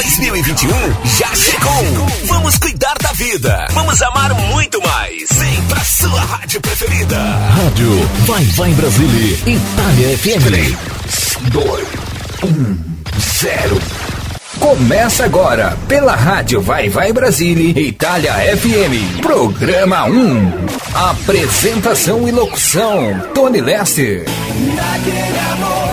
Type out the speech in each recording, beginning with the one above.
2021 já chegou. Vamos cuidar da vida. Vamos amar muito mais. Vem pra sua rádio preferida. Rádio Vai Vai Brasília, Itália FM. 3, 2, 1, 0. Começa agora pela Rádio Vai Vai Brasília, Itália FM. Programa 1. Apresentação e locução: Tony Lester. Naquele amor,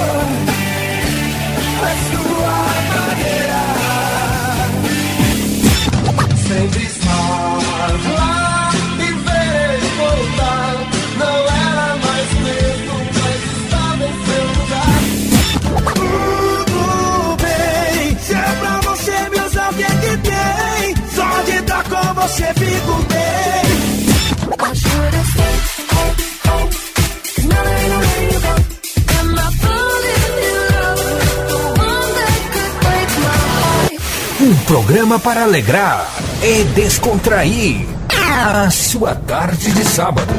você fico bem. I should have stayed. Cause now there ain't no letting you go. Am I falling in love? The one that could break my heart. Um programa para alegrar e descontrair a sua tarde de sábado.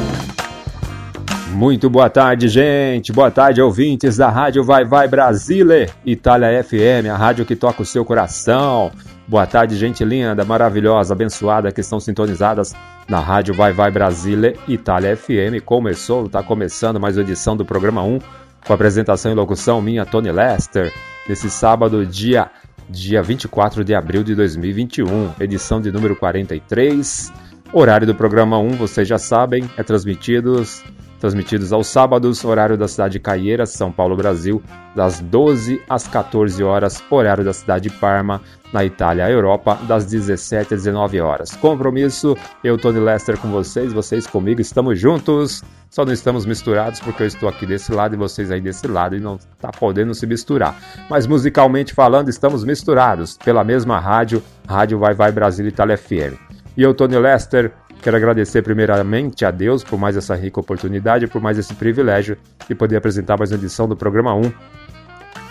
Muito boa tarde, gente. Boa tarde, ouvintes da Rádio Vai Vai Brasile, Itália FM, a rádio que toca o seu coração. Boa tarde, gente linda, maravilhosa, abençoada que estão sintonizadas na Rádio Vai Vai Brasile, Itália FM. Começou, está começando mais uma edição do programa 1, com apresentação e locução minha, Tony Lester, nesse sábado, dia, dia 24 de abril de 2021, edição de número 43. Horário do programa 1, vocês já sabem, é transmitidos transmitidos aos sábados, horário da cidade de Caieiras, São Paulo, Brasil, das 12 às 14 horas, horário da cidade de Parma, na Itália, Europa, das 17 às 19 horas. Compromisso, eu, Tony Lester, com vocês, vocês comigo, estamos juntos, só não estamos misturados porque eu estou aqui desse lado e vocês aí desse lado e não está podendo se misturar. Mas musicalmente falando, estamos misturados pela mesma rádio, Rádio Vai Vai Brasil Itália FM. E eu, Tony Lester, Quero agradecer primeiramente a Deus por mais essa rica oportunidade, por mais esse privilégio de poder apresentar mais uma edição do programa 1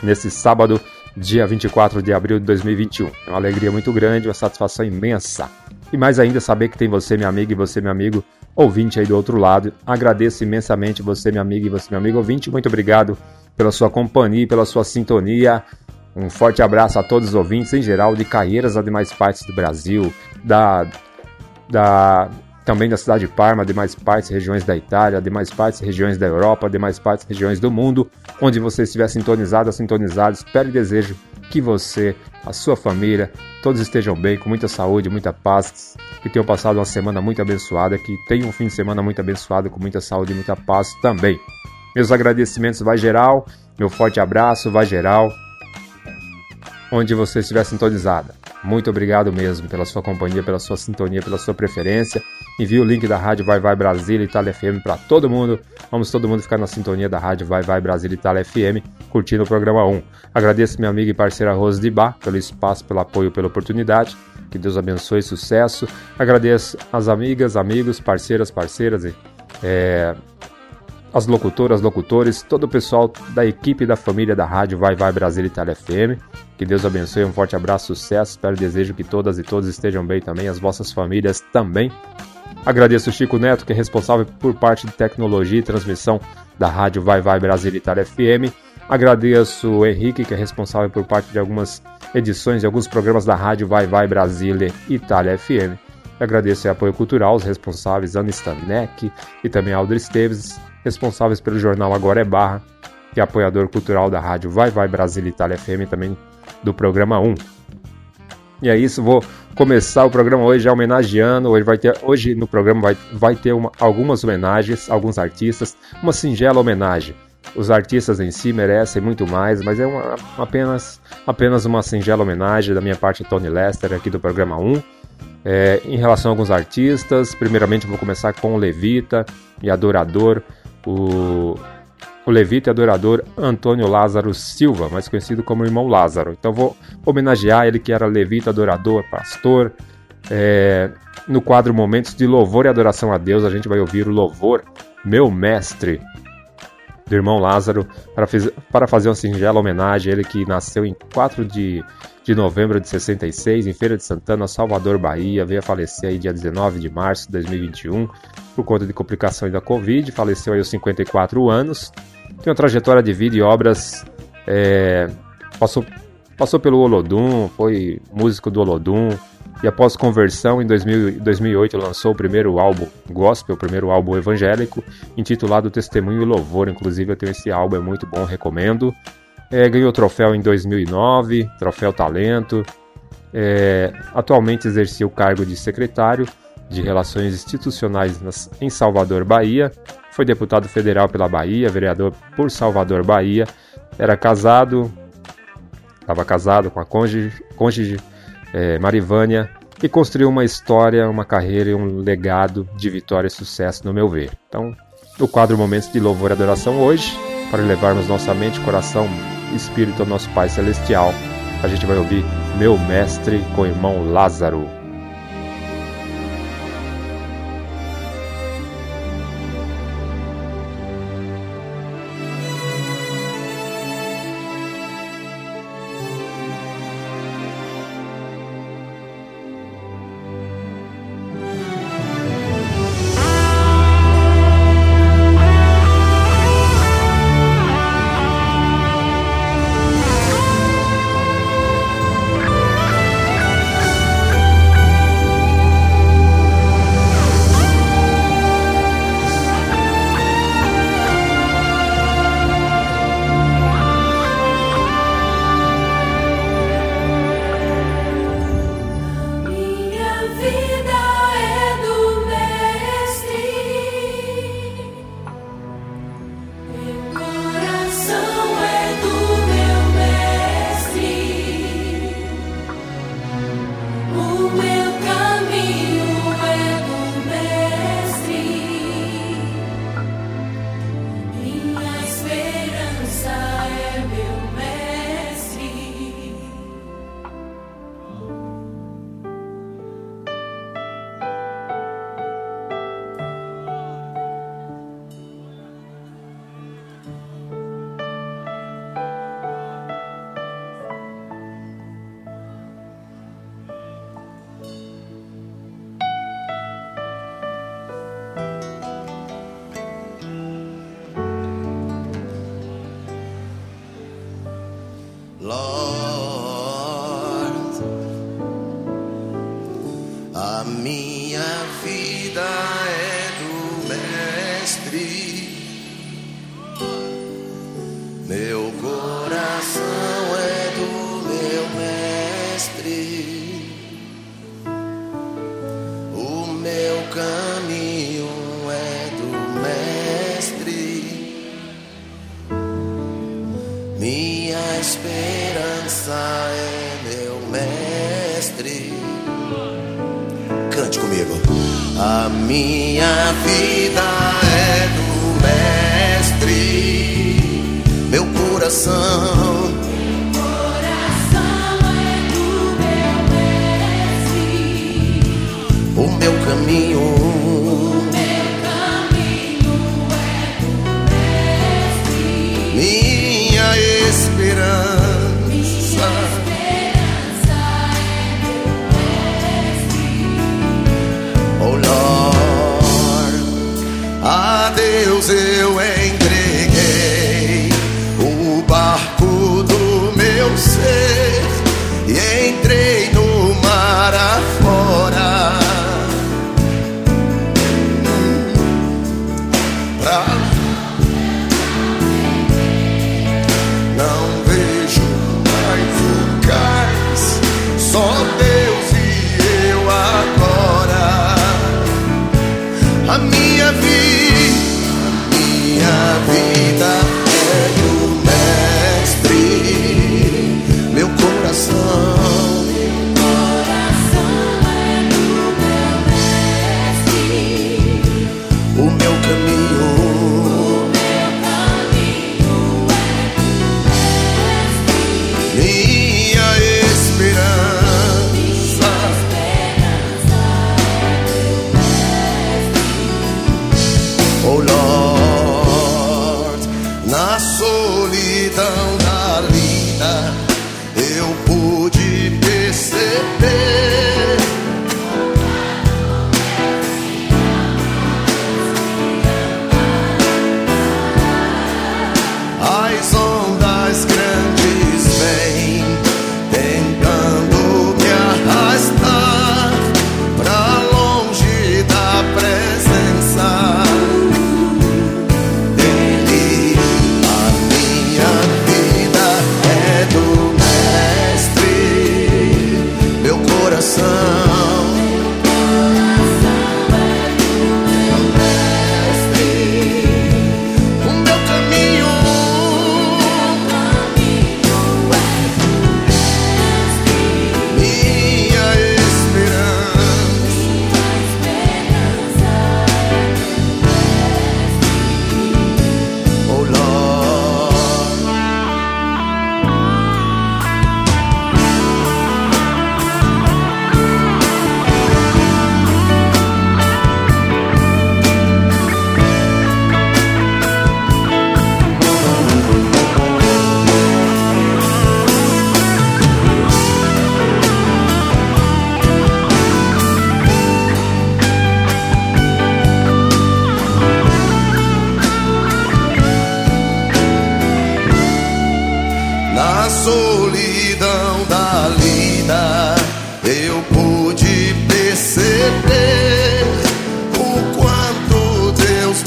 nesse sábado, dia 24 de abril de 2021. É uma alegria muito grande, uma satisfação imensa. E mais ainda saber que tem você, minha amiga, e você, meu amigo, ouvinte aí do outro lado. Agradeço imensamente você, minha amiga, e você, meu amigo ouvinte. Muito obrigado pela sua companhia, pela sua sintonia. Um forte abraço a todos os ouvintes em geral de Caieiras a demais partes do Brasil, da da também da cidade de Parma, demais partes, regiões da Itália, demais partes, regiões da Europa, demais partes, regiões do mundo, onde você estiver sintonizado, sintonizado, espero e desejo que você, a sua família, todos estejam bem, com muita saúde, muita paz, que tenham passado uma semana muito abençoada, que tenham um fim de semana muito abençoado, com muita saúde e muita paz também. Meus agradecimentos vai geral, meu forte abraço vai geral, onde você estiver sintonizada. Muito obrigado mesmo pela sua companhia, pela sua sintonia, pela sua preferência. Envie o link da Rádio Vai Vai Brasília Itália FM para todo mundo. Vamos todo mundo ficar na sintonia da Rádio Vai Vai Brasília Itália FM, curtindo o programa 1. Agradeço minha amiga e parceira Rose de Bar pelo espaço, pelo apoio, pela oportunidade. Que Deus abençoe, sucesso. Agradeço as amigas, amigos, parceiras, parceiras e é, as locutoras, locutores, todo o pessoal da equipe da família da rádio Vai Vai Brasil Itália FM. Que Deus abençoe, um forte abraço, sucesso. Espero e desejo que todas e todos estejam bem também, as vossas famílias também. Agradeço o Chico Neto, que é responsável por parte de tecnologia e transmissão da rádio Vai Vai Brasil Itália FM. Agradeço o Henrique, que é responsável por parte de algumas edições de alguns programas da rádio Vai Vai Brasília Itália FM. Agradeço o apoio cultural, os responsáveis Ana Stanek e também Aldo Esteves, responsáveis pelo jornal Agora é Barra, que é apoiador cultural da rádio Vai Vai Brasil Itália FM também do programa 1. E é isso, vou começar o programa hoje homenageando. Hoje, vai ter, hoje no programa vai, vai ter uma, algumas homenagens, alguns artistas, uma singela homenagem. Os artistas em si merecem muito mais, mas é uma, apenas, apenas uma singela homenagem da minha parte, Tony Lester, aqui do programa 1. É, em relação a alguns artistas, primeiramente vou começar com o Levita e adorador, o, o Levita e adorador Antônio Lázaro Silva, mais conhecido como Irmão Lázaro. Então vou homenagear ele que era Levita, adorador, pastor. É, no quadro Momentos de Louvor e Adoração a Deus, a gente vai ouvir o louvor Meu Mestre, do irmão Lázaro, para, fiz, para fazer uma singela homenagem a ele que nasceu em 4 de, de novembro de 66, em Feira de Santana, Salvador, Bahia, veio a falecer aí dia 19 de março de 2021, por conta de complicações da Covid, faleceu aí aos 54 anos, tem uma trajetória de vida e obras, é, passou Passou pelo Olodum, foi músico do Olodum. E após conversão, em 2000 2008 lançou o primeiro álbum gospel, o primeiro álbum evangélico, intitulado Testemunho e Louvor. Inclusive eu tenho esse álbum, é muito bom, recomendo. É, ganhou troféu em 2009, troféu Talento. É, atualmente exercia o cargo de secretário de Relações Institucionais nas- em Salvador, Bahia. Foi deputado federal pela Bahia, vereador por Salvador, Bahia. Era casado, estava casado com a cônjuge, cônjuge é, Marivânia e construiu uma história, uma carreira e um legado de vitória e sucesso, no meu ver. Então, no quadro Momentos de Louvor e Adoração hoje, para levarmos nossa mente, coração e espírito ao nosso Pai Celestial, a gente vai ouvir Meu Mestre com o irmão Lázaro. Minha vida é do Mestre, Cante comigo. A minha vida é do mestre. Meu coração Coração é do meu mestre, o meu caminho. Deus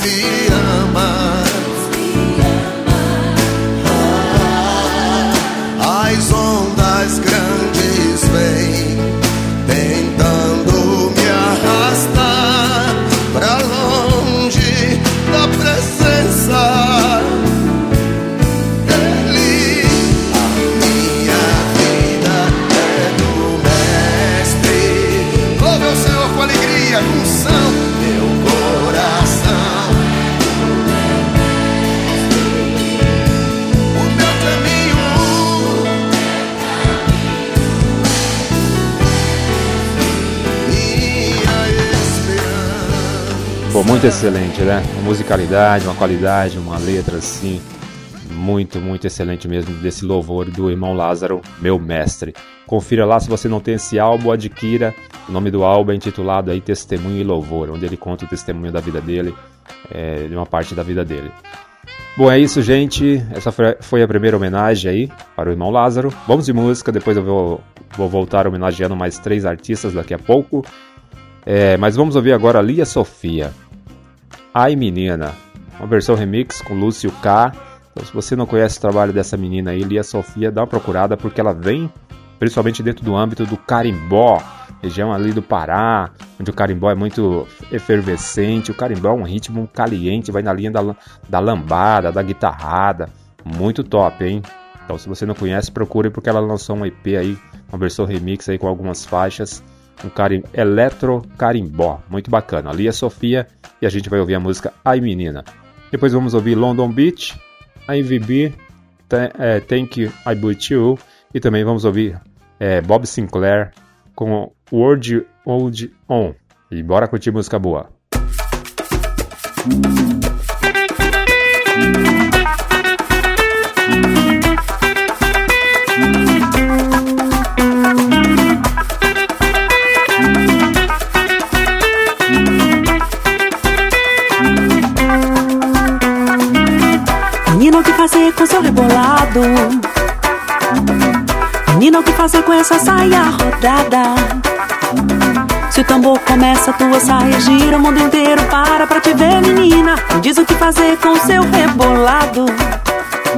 me ama. Muito excelente, né? Uma musicalidade, uma qualidade, uma letra assim. Muito, muito excelente mesmo desse louvor do irmão Lázaro, meu mestre. Confira lá se você não tem esse álbum, adquira. O nome do álbum é intitulado aí Testemunho e Louvor, onde ele conta o testemunho da vida dele, é, de uma parte da vida dele. Bom, é isso, gente. Essa foi- a primeira homenagem aí para o irmão Lázaro. Vamos de música, depois eu vou, vou voltar homenageando mais três artistas daqui a pouco. É, mas vamos ouvir agora a Lia Sofia. Ai Menina, uma versão remix com Lúcio K. Então, se você não conhece o trabalho dessa menina aí, Lia Sofia, dá uma procurada porque ela vem principalmente dentro do âmbito do carimbó, região ali do Pará, onde o carimbó é muito efervescente. O carimbó é um ritmo caliente, vai na linha da, da lambada, da guitarrada. Muito top, hein? Então, se você não conhece, procure porque ela lançou um EP aí, uma versão remix aí com algumas faixas um carim... eletro carimbó, muito bacana. Ali é Sofia e a gente vai ouvir a música Ai Menina. Depois vamos ouvir London Beach, IVB, é, Thank You I But You e também vamos ouvir é, Bob Sinclair com World Old On. E bora curtir música boa. Fazer com seu rebolado? Menina, o que fazer com essa saia rodada? Se o tambor começa, tua saia gira, o mundo inteiro para pra te ver, menina. Me diz o que fazer com seu rebolado.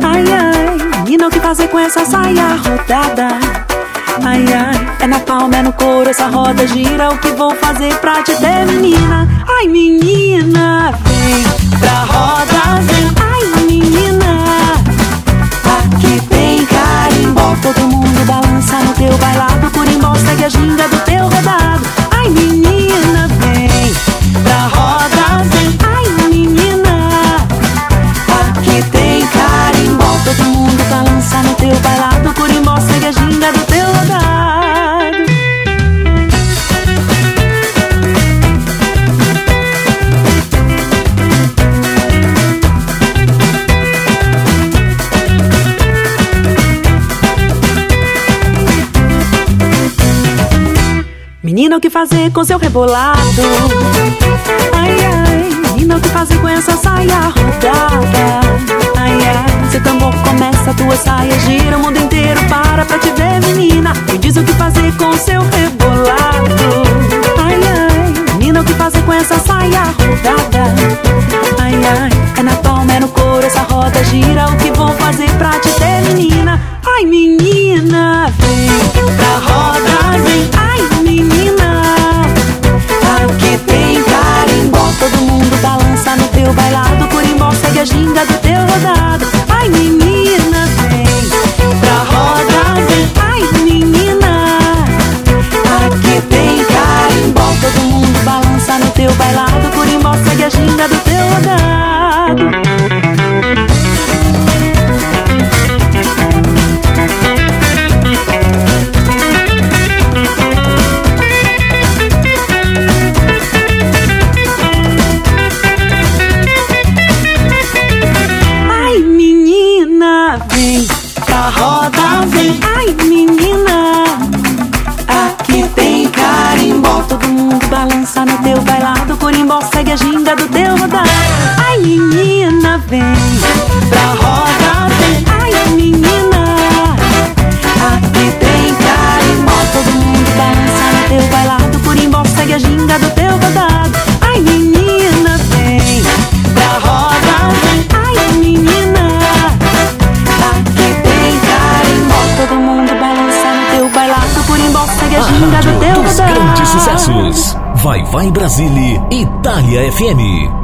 Ai, ai, menina, o que fazer com essa saia rodada? Ai, ai, é na palma, é no couro, essa roda gira. O que vou fazer pra te ter, menina? Ai, menina, vem pra roda, vem. Ai, menina, Todo mundo balança no teu bailado. Curimbó segue a ginga do teu rodado. Ai, menina, vem pra roda, que fazer com seu rebolado? Ai, ai, menina, o que fazer com essa saia rodada? Ai, ai, seu tambor começa, tua saia gira, o mundo inteiro para pra te ver, menina. Me diz o que fazer com seu rebolado? Ai, ai, menina, o que fazer com essa saia rodada? Ai, ai, é na palma, é no couro, essa roda gira, o que vou fazer pra te ter, menina? Ai, menina, Vai, Brasília, Itália FM.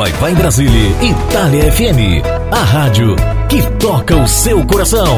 Vai Vai Brasília, Itália FM, a rádio que toca o seu coração.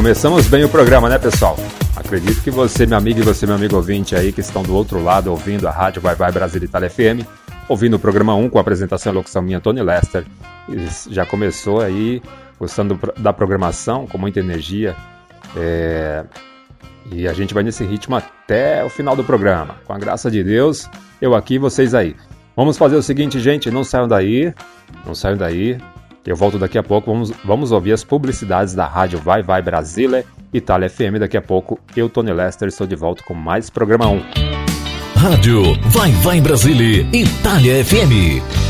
Começamos bem o programa, né, pessoal? Acredito que você, meu amigo, e você, meu amigo ouvinte aí, que estão do outro lado ouvindo a Rádio Vai Vai Brasil Itália FM, ouvindo o programa 1 com a apresentação e locução minha, Tony Lester. Já começou aí gostando da programação, com muita energia. É, E a gente vai nesse ritmo até o final do programa. Com a graça de Deus, eu aqui vocês aí. Vamos fazer o seguinte, gente, não saiam daí, não saiam daí. Eu volto daqui a pouco, vamos, vamos ouvir as publicidades da rádio Vai Vai Brasília, Itália FM. Daqui a pouco, eu, Tony Lester, estou de volta com mais programa 1. Rádio Vai Vai Brasília, Itália FM.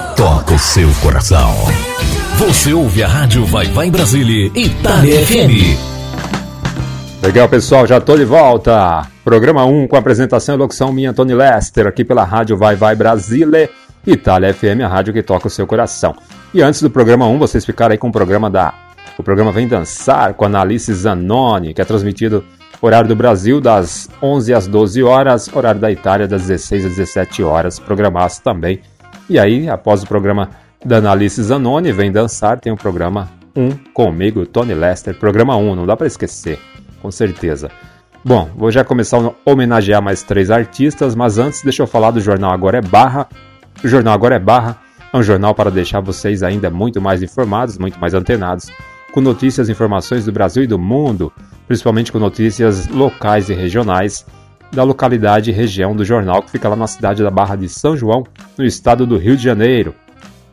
toca o seu coração. Você ouve a rádio Vai Vai Brasília, Itália FM. Legal, pessoal, já tô de volta. Programa 1 com a apresentação e locução minha, Tony Lester, aqui pela rádio Vai Vai Brasília, Itália FM, a rádio que toca o seu coração. E antes do programa 1, vocês ficaram aí com o programa da. O programa Vem Dançar com a Analice Zanoni, que é transmitido horário do Brasil das 11 às 12 horas, horário da Itália das 16 às 17 horas, programaço também. E aí, após o programa da Analice Zanoni, Vem Dançar, tem o programa 1 comigo, Tony Lester, programa 1, não dá para esquecer, com certeza. Bom, vou já começar a homenagear mais três artistas, mas antes deixa eu falar do jornal Agora é Barra. O jornal Agora é Barra é um jornal para deixar vocês ainda muito mais informados, muito mais antenados, com notícias e informações do Brasil e do mundo, principalmente com notícias locais e regionais da localidade e região do jornal que fica lá na cidade da Barra de São João, no estado do Rio de Janeiro.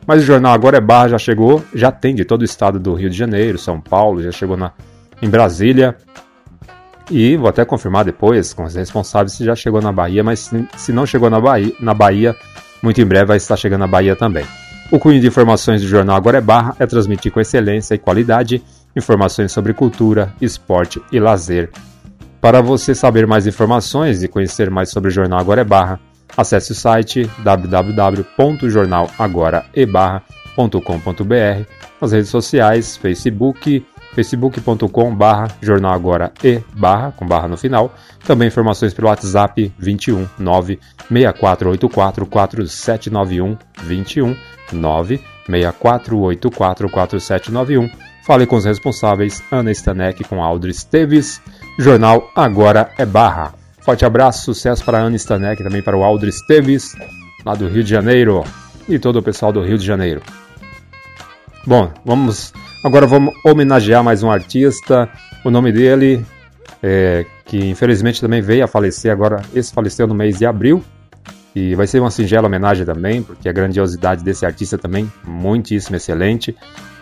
Mas o jornal Agora é Barra já chegou, já tem de todo o estado do Rio de Janeiro, São Paulo, já chegou na, em Brasília. E vou até confirmar depois com os responsáveis se já chegou na Bahia, mas se, se não chegou na Bahia, na Bahia, muito em breve vai estar chegando na Bahia também. O cunho de informações do jornal Agora é Barra é transmitir com excelência e qualidade informações sobre cultura, esporte e lazer. Para você saber mais informações e conhecer mais sobre o jornal Agora é Barra, acesse o site www.jornalagoraebarra.com.br, nas redes sociais, Facebook, facebook.com barra jornal agora e barra, com barra no final. Também informações pelo WhatsApp 21 9 6484 4791 21 9 6484 4791. Fale com os responsáveis, Ana Stanek com Aldri Esteves. Jornal Agora é Barra. Forte abraço, sucesso para a Ana Stanek também para o Aldri Esteves, lá do Rio de Janeiro. E todo o pessoal do Rio de Janeiro. Bom, vamos agora vamos homenagear mais um artista. O nome dele, é, que infelizmente também veio a falecer agora, esse faleceu no mês de abril. E vai ser uma singela homenagem também, porque a grandiosidade desse artista também muitíssimo excelente.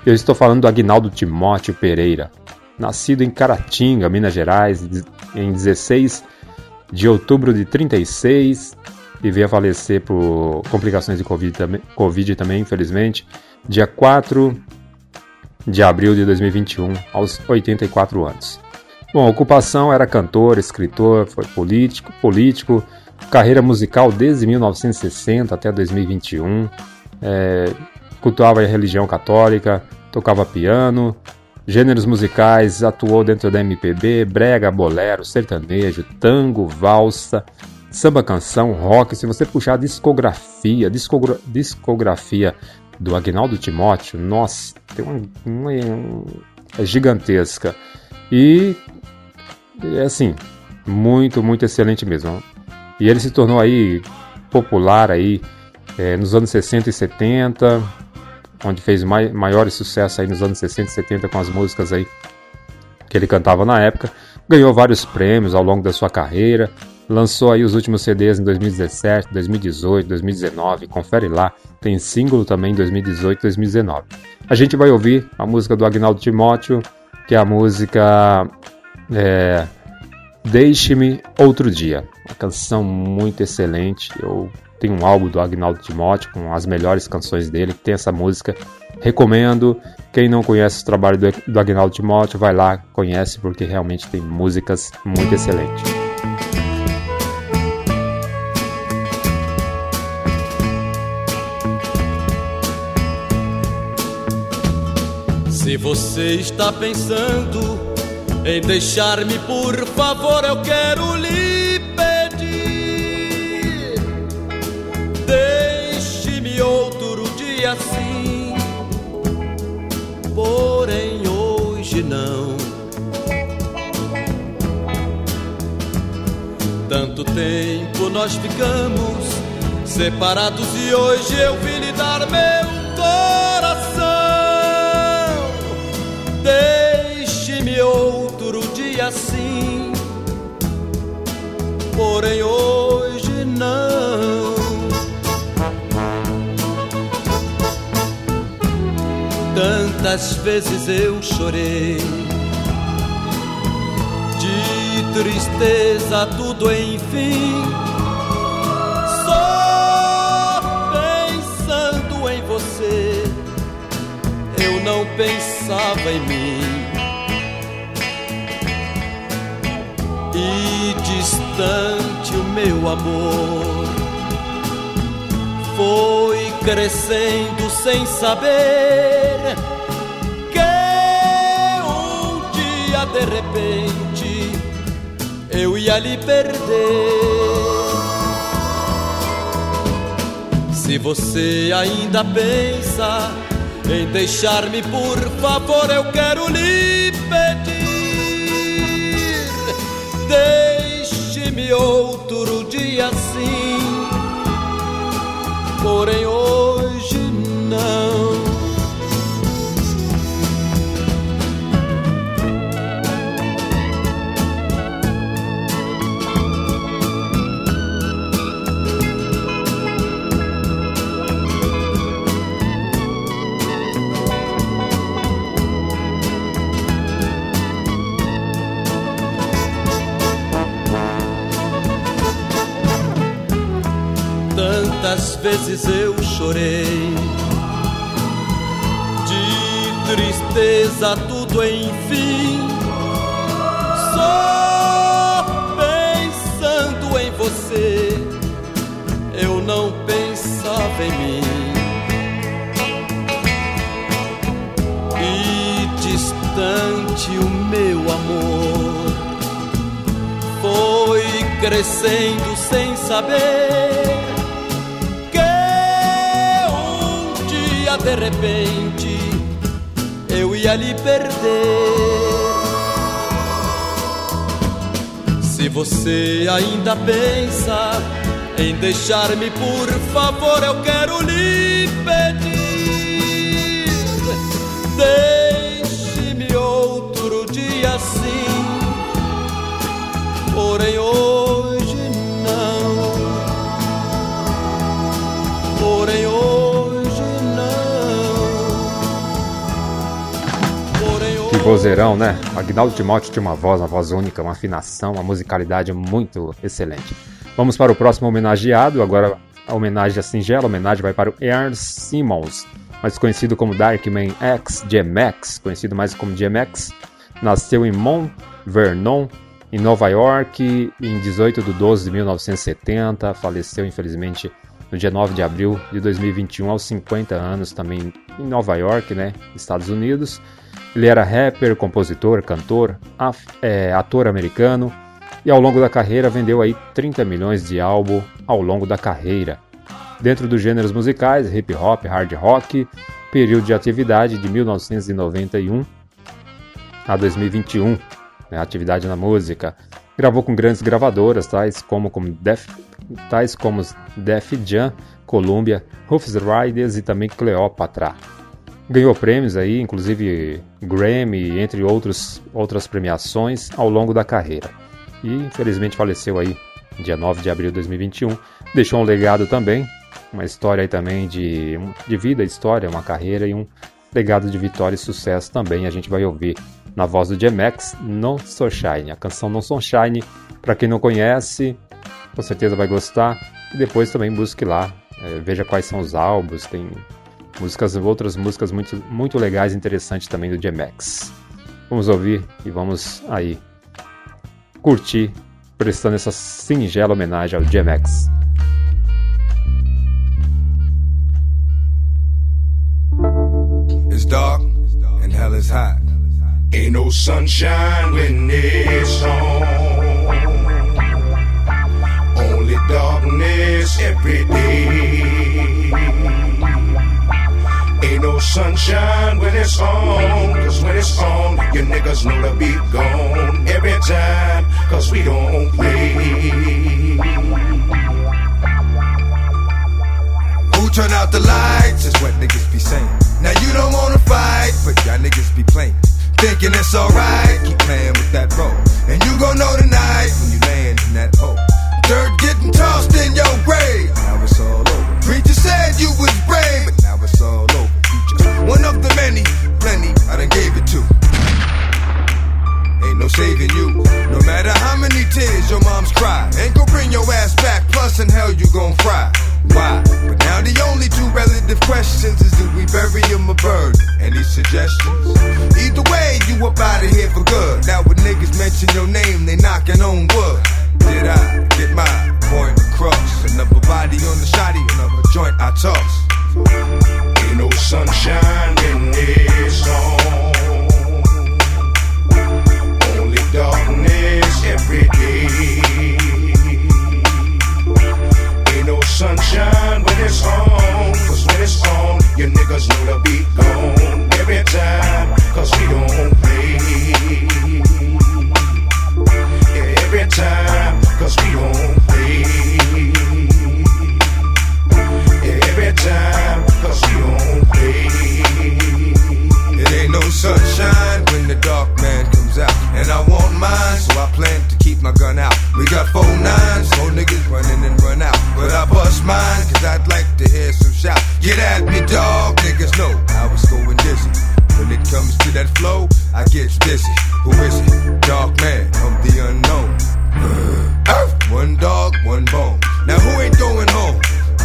Eu estou falando do Agnaldo Timóteo Pereira, nascido em Caratinga, Minas Gerais, em 16 de outubro de 36 e veio a falecer por complicações de Covid também, COVID também infelizmente, dia 4 de abril de 2021, aos 84 anos. Bom, a ocupação era cantor, escritor, foi político, político, carreira musical desde 1960 até 2021, é, cultuava a religião católica, tocava piano, gêneros musicais, atuou dentro da MPB, brega, bolero, sertanejo, tango, valsa, samba canção, rock. Se você puxar a discografia, discogra discografia do Agnaldo Timóteo, nossa, tem uma, uma, é gigantesca. E é assim, muito, muito excelente mesmo. E ele se tornou aí popular aí é, nos anos 60 e 70, onde fez mai, maiores sucessos aí nos anos 60 e 70 com as músicas aí que ele cantava na época. Ganhou vários prêmios ao longo da sua carreira. Lançou aí os últimos CDs em 2017, 2018, 2019. Confere lá. Tem single também em 2018 2019. A gente vai ouvir a música do Agnaldo Timóteo, que é a música é, Deixe-me Outro Dia. Uma canção muito excelente. Eu tenho um álbum do Agnaldo Timóteo com as melhores canções dele, que tem essa música Recomendo. Quem não conhece o trabalho do, do Agnaldo Timóteo, vai lá, conhece, porque realmente tem músicas muito excelentes. Se você está pensando em deixar-me, por favor, eu quero lhe Deixe-me outro dia sim, porém hoje não. Tanto tempo nós ficamos separados e hoje eu vim lhe dar meu coração. Deixe-me outro dia sim, porém hoje não. Tantas vezes eu chorei de tristeza, tudo enfim. Só pensando em você, eu não pensava em mim. E distante o meu amor foi crescendo sem saber que um dia de repente eu ia lhe perder. Se você ainda pensa em deixar-me, por favor, eu quero lhe pedir. Deixe-me outro dia sim, porém hoje não. Tantas vezes eu chorei de tristeza, tudo enfim. Só pensando em você, eu não pensava em mim. E distante o meu amor foi crescendo sem saber de repente eu ia lhe perder. Se você ainda pensa em deixar-me, por favor, eu quero lhe pedir. Deixe-me outro dia sim, porém hoje vozeirão, né? Agnaldo Timóteo tinha uma voz, uma voz única, uma afinação, uma musicalidade muito excelente. Vamos para o próximo homenageado, agora a homenagem a singela, a homenagem vai para o Ernst Simmons, mais conhecido como Darkman X, GMX, conhecido mais como GMX, nasceu em Mount Vernon, em Nova York, em 18 de 12 de 1970, faleceu infelizmente no dia 9 de abril de 2021, aos 50 anos, também em Nova York, né, Estados Unidos. Ele era rapper, compositor, cantor, é, ator americano e ao longo da carreira vendeu aí 30 milhões de álbum ao longo da carreira. Dentro dos gêneros musicais, hip hop, hard rock, período de atividade de 1991 a 2021, né, atividade na música. Gravou com grandes gravadoras, tais como, como Def, tais como Def Jam, Columbia, Rufus Riders e também Cleopatra. Ganhou prêmios aí, inclusive Grammy, entre outros, outras premiações ao longo da carreira. E infelizmente faleceu aí dia 9 de abril de 2021. Deixou um legado também, uma história aí também de, de vida, história, uma carreira e um legado de vitória e sucesso também. A gente vai ouvir na voz do Jemex, No Sunshine. A canção No Sunshine, para quem não conhece, com certeza vai gostar. E depois também busque lá, eh, veja quais são os álbuns, tem Músicas, outras músicas muito, muito legais e interessantes também do J-Max. Vamos ouvir e vamos aí curtir, prestando essa singela homenagem ao J-Max. It's dark and hell is hot. Ain't no sunshine when it's on. Only darkness every day. Ain't no sunshine when it's on. Cause when it's on, your niggas know the beat gone. Every time, cause we don't play. Who turn out the lights is what niggas be saying. Now you don't wanna fight, but y'all niggas be playing. Thinking it's alright, keep playing with that role. And you gon' know tonight when you land in that hole. Dirt getting tossed in your grave. Now it's all over. Preacher said you was brave, one of the many, plenty I done gave it to. Ain't no saving you. No matter how many tears your mom's cry. Ain't gon' bring your ass back, plus in hell you gon' fry. Why? But now the only two relative questions is do we bury him or burn? Any suggestions? Either way, you up out of here for good. Now when niggas mention your name, they knocking on wood. Did I get my point across? Another body on the shotty, another joint I toss. Sunshine when it's on. Only darkness every day. Ain't no sunshine when it's on. Cause when it's on, your niggas know the beat gone. Every time, cause we don't play. Yeah, every time, cause we don't And I want mine, so I plan to keep my gun out. We got four nines, four niggas running and run out. But I bust mine, cause I'd like to hear some shout. Get at me, dog, niggas know how it's going dizzy. When it comes to that flow, I get dizzy. Who is it? Dark man of the unknown. One dog, one bone. Now who ain't going home?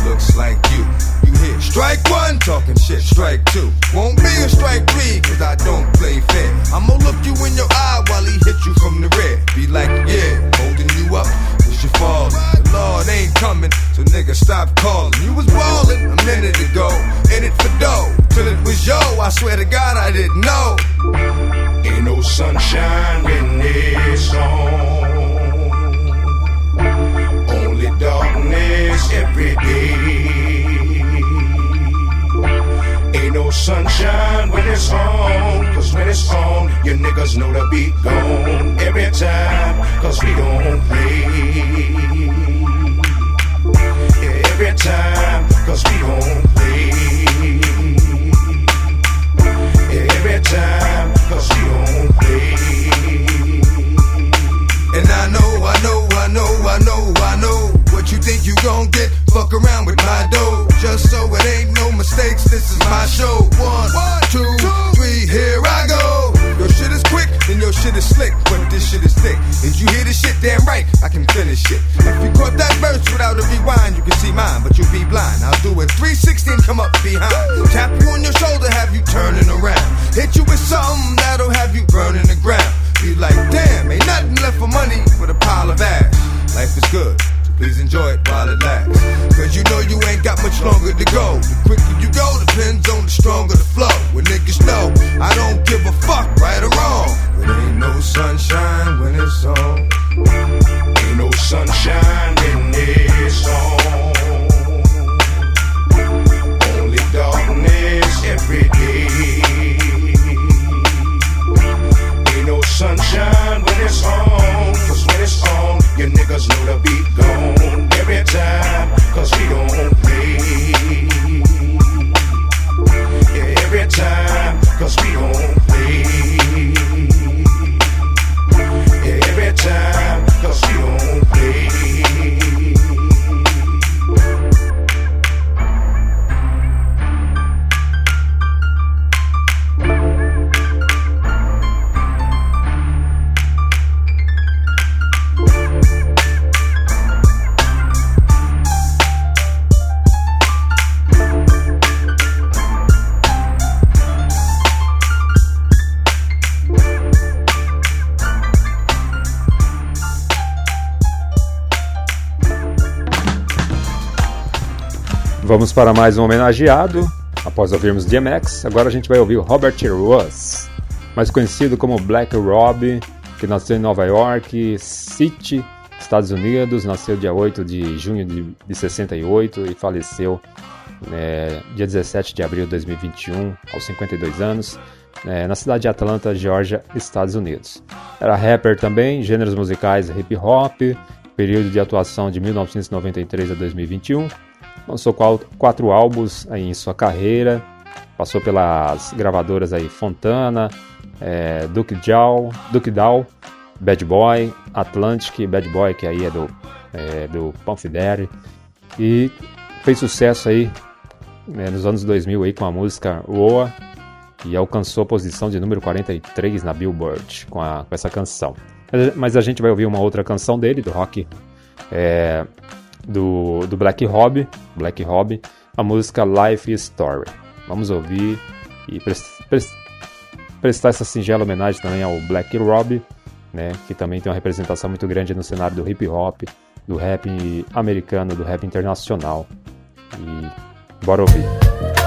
Looks like you. You hit strike one, talking shit, strike two. Won't be a strike three, cause I don't play fair. I'ma look you in your eye while he hit you from the rear. Be like, yeah, holding you up, cause you fall. The Lord ain't coming, so nigga stop calling. You was ballin' a minute ago, in it for dough. Till it was yo, I swear to God I didn't know. Ain't no sunshine when it's on. Darkness every day. Ain't no sunshine when it's on. Cause when it's on, your niggas know the beat gone. Every time, cause we don't play. Yeah, every time, cause we don't play. Yeah, every time, cause we don't play. And I know, I know, I know, I know, I know think you gon' get. Fuck around with my dough. Just so it ain't no mistakes, this is my show. One, two, three, here I go. Your shit is quick, and your shit is slick, but this shit is thick. If you hear this shit, damn right, I can finish it. If you caught that verse without a rewind, you can see mine, but you'll be blind. I'll do it 360 and come up behind. Tap you on your shoulder, have you turning around. Hit you with something that'll have you burning the ground. Be like, damn, ain't nothing left for money but a pile of ash. Life is good, please enjoy it while it lasts. Cause you know you ain't got much longer to go. The quicker you go depends on the stronger the flow. When niggas know, I don't give a fuck, right or wrong. But ain't no sunshine when it's on. Ain't no sunshine when it's on. Only darkness every day. Ain't no sunshine when it's on. Cause when you niggas know to be gone every time, cause we don't play. Yeah, every time, cause we don't play. Yeah, every time, cause we don't play. Vamos para mais um homenageado. Após ouvirmos DMX, agora a gente vai ouvir Robert Ross, mais conhecido como Black Rob, que nasceu em Nova York City, Estados Unidos, nasceu dia 8 de junho de, de 68 e faleceu né, dia 17 de abril de 2021, aos 52 anos, né, na cidade de Atlanta, Georgia, Estados Unidos. Era rapper também, gêneros musicais hip hop, período de atuação de 1993 a 2021. Lançou quatro álbuns em sua carreira, passou pelas gravadoras aí Fontana, é, Duke Dow, Duke Dow, Bad Boy, Atlantic, Bad Boy que aí é do é, do Daddy e fez sucesso aí né, nos anos 2000 aí com a música Roa e alcançou a posição de número 43 na Billboard com, a, com essa canção. Mas a gente vai ouvir uma outra canção dele, do rock é, do, do Black Rob, Black Rob, a música Life Story. Vamos ouvir e prestar essa singela homenagem também ao Black Rob, né, que também tem uma representação muito grande no cenário do hip hop, do rap americano, do rap internacional. E bora ouvir.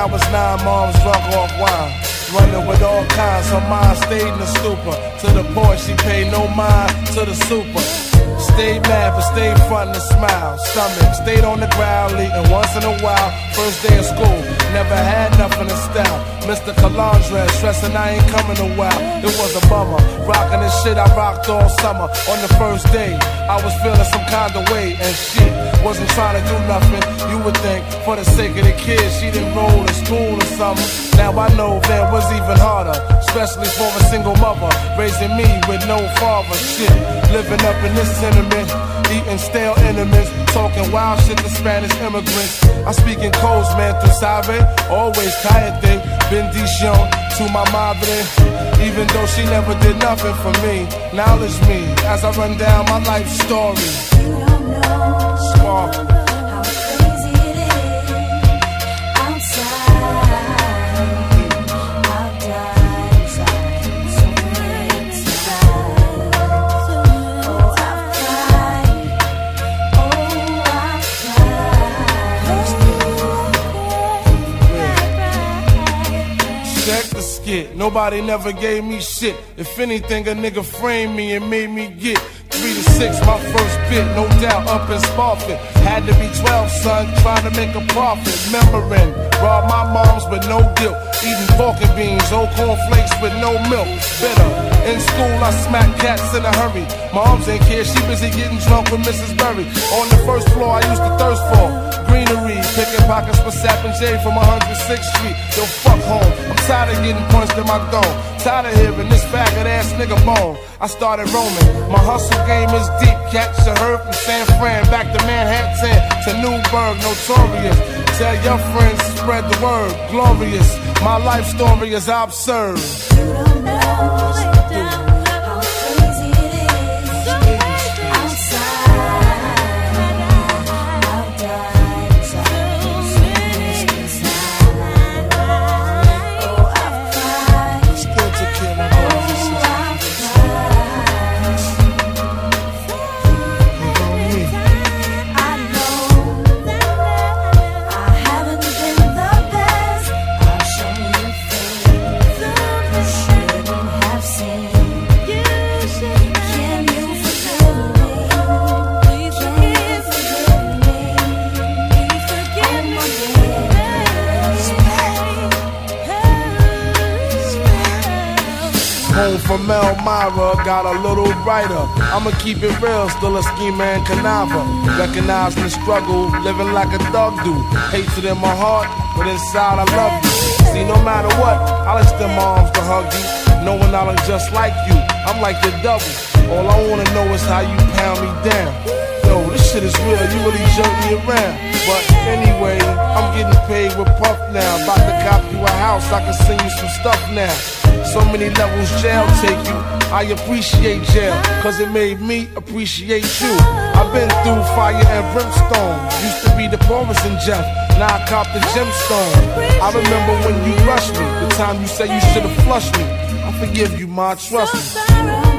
I was nine, mom's drunk off wine. Running with all kinds, her mind stayed in the stupor. To the point she paid no mind to the super. Stayed mad, but stayed front and smile. Stomach stayed on the ground, eating once in a while. First day of school, never had nothing to style. Mr. Calandre, stressing I ain't coming a while. It was a bummer. Rocking the shit I rocked all summer. On the first day, I was feeling some kind of way, and shit wasn't trying to do nothing. You would think, for the sake of the kids, she didn't roll in school or something. Now I know that was even harder, especially for a single mother raising me with no father. Shit, living up in this tenement, eating stale enemies, talking wild shit to Spanish immigrants. I speak in codes, man, through Sabe, always cállate, bendición to my madre. Even though she never did nothing for me, knowledge me as I run down my life story. Spark. Skit. Nobody never gave me shit. If anything, a nigga framed me and made me get three to six. My first bit, no doubt, up in Spofford. Had to be 12, son, trying to make a profit. Remembering, robbed my mom's with no guilt. Eating pork and beans, old cornflakes with no milk. Bitter. In school, I smack cats in a hurry. Moms ain't care, she busy getting drunk with Mrs. Berry. On the first floor, I used to thirst for greenery. Picking pockets for Sap and J from 106th Street. Yo, fuck home. I'm tired of getting punched in my dome. Tired of hearing this faggot ass nigga moan. I started roaming. My hustle game is deep. Catch a herd from San Fran back to Manhattan to Newburgh, notorious. Tell your friends, spread the word. Glorious. My life story is absurd. Elmira got a little brighter. I'ma keep it real, still a schemer and conniver. Recognizing the struggle, living like a dog do. Hatred in my heart, but inside I love you. See, no matter what, I'll extend my arms to hug you. Knowing I look just like you, I'm like your double. All I wanna know is how you pound me down. Yo, this shit is real, you really jerk me around. But anyway, I'm getting paid with Puff now. About to cop you a house, I can send you some stuff now. So many levels jail take you. I appreciate jail, cause it made me appreciate you. I've been through fire and brimstone. Used to be the poorest in Jeff, now I cop the gemstone. I remember when you rushed me, the time you said you should have flushed me. I forgive you, my trust me.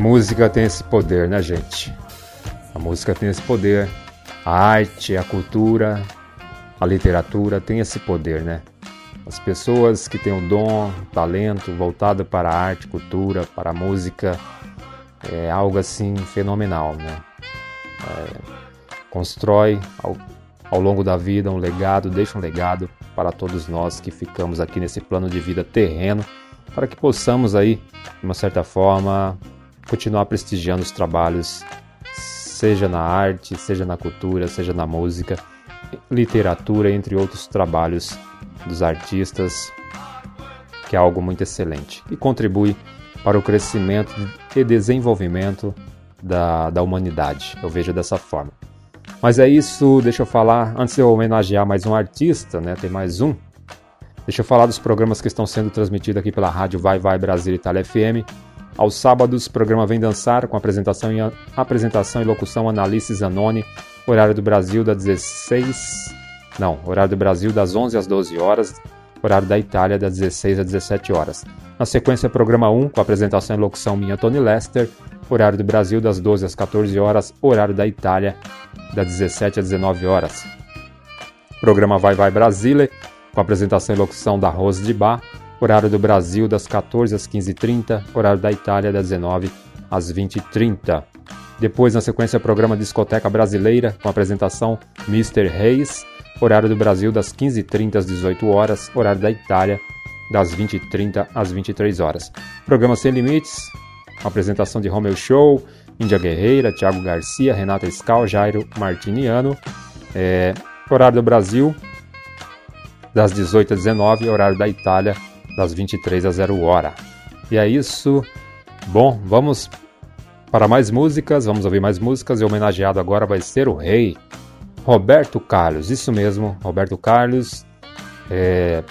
Música tem esse poder, né, gente? A música tem esse poder. A arte, a cultura, a literatura tem esse poder, né? As pessoas que têm o dom, o talento voltado para a arte, cultura, para a música, é algo assim fenomenal, né? É, constrói ao, ao longo da vida um legado, deixa um legado para todos nós que ficamos aqui nesse plano de vida terreno, para que possamos aí, de uma certa forma, continuar prestigiando os trabalhos, seja na arte, seja na cultura, seja na música, literatura, entre outros trabalhos dos artistas, que é algo muito excelente e contribui para o crescimento e desenvolvimento da, da humanidade. Eu vejo dessa forma. Mas é isso, deixa eu falar, antes de eu homenagear mais um artista, né? Tem mais um. Deixa eu falar dos programas que estão sendo transmitidos aqui pela rádio Vai Vai Brasil Itália FM. Aos sábados, o programa Vem Dançar, com apresentação e, apresentação e locução Analice Zanoni, horário do Brasil das 16... Não, horário do Brasil das 11 às 12 horas, horário da Itália das 16 às 17 horas. Na sequência, programa 1, com apresentação e locução minha Tony Lester, horário do Brasil das 12 às 14 horas, horário da Itália das 17 às 19 horas. Programa Vai Vai Brasile, com apresentação e locução da Rose de Bar, horário do Brasil das 14 às 15h30, horário da Itália das 19 às 20h30. Depois, na sequência, programa Discoteca Brasileira, com apresentação Mr. Reis, horário do Brasil das 15h30 às 18 horas, horário da Itália das 20h30 às 23 horas. Programa Sem Limites, apresentação de Romeu Show, Índia Guerreira, Thiago Garcia, Renata Scal, Jairo Martiniano, é, horário do Brasil das 18 às 19, horário da Itália das 23 às 0 hora. E é isso. Bom, vamos para mais músicas, vamos ouvir mais músicas e o homenageado agora vai ser o rei Roberto Carlos, isso mesmo, Roberto Carlos, é,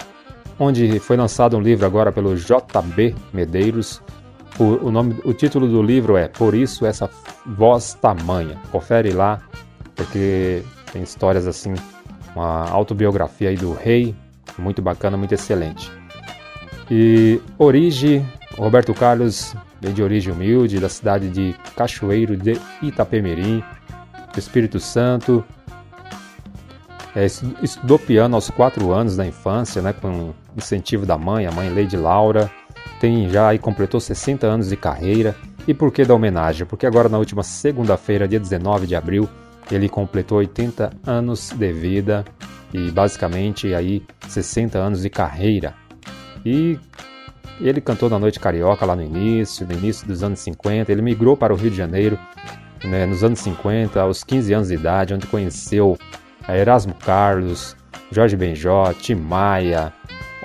onde foi lançado um livro agora pelo JB Medeiros. O, o, nome, o título do livro é Por Isso Essa Voz Tamanha. Confere lá, porque tem histórias assim, uma autobiografia aí do rei, muito bacana, muito excelente. E origem, Roberto Carlos veio de origem humilde, da cidade de Cachoeiro de Itapemirim, Espírito Santo. É, estudou piano aos 4 anos da infância, né, com incentivo da mãe, a mãe Lady Laura. Tem já e completou 60 anos de carreira. E por que da homenagem? Porque agora na última segunda-feira, dia 19 de abril, ele completou 80 anos de vida e basicamente aí 60 anos de carreira. E ele cantou na Noite Carioca lá no início, no início dos anos 50. Ele migrou para o Rio de Janeiro né, nos anos 50, aos 15 anos de idade, onde conheceu Erasmo Carlos, Jorge Benjó, Tim Maia,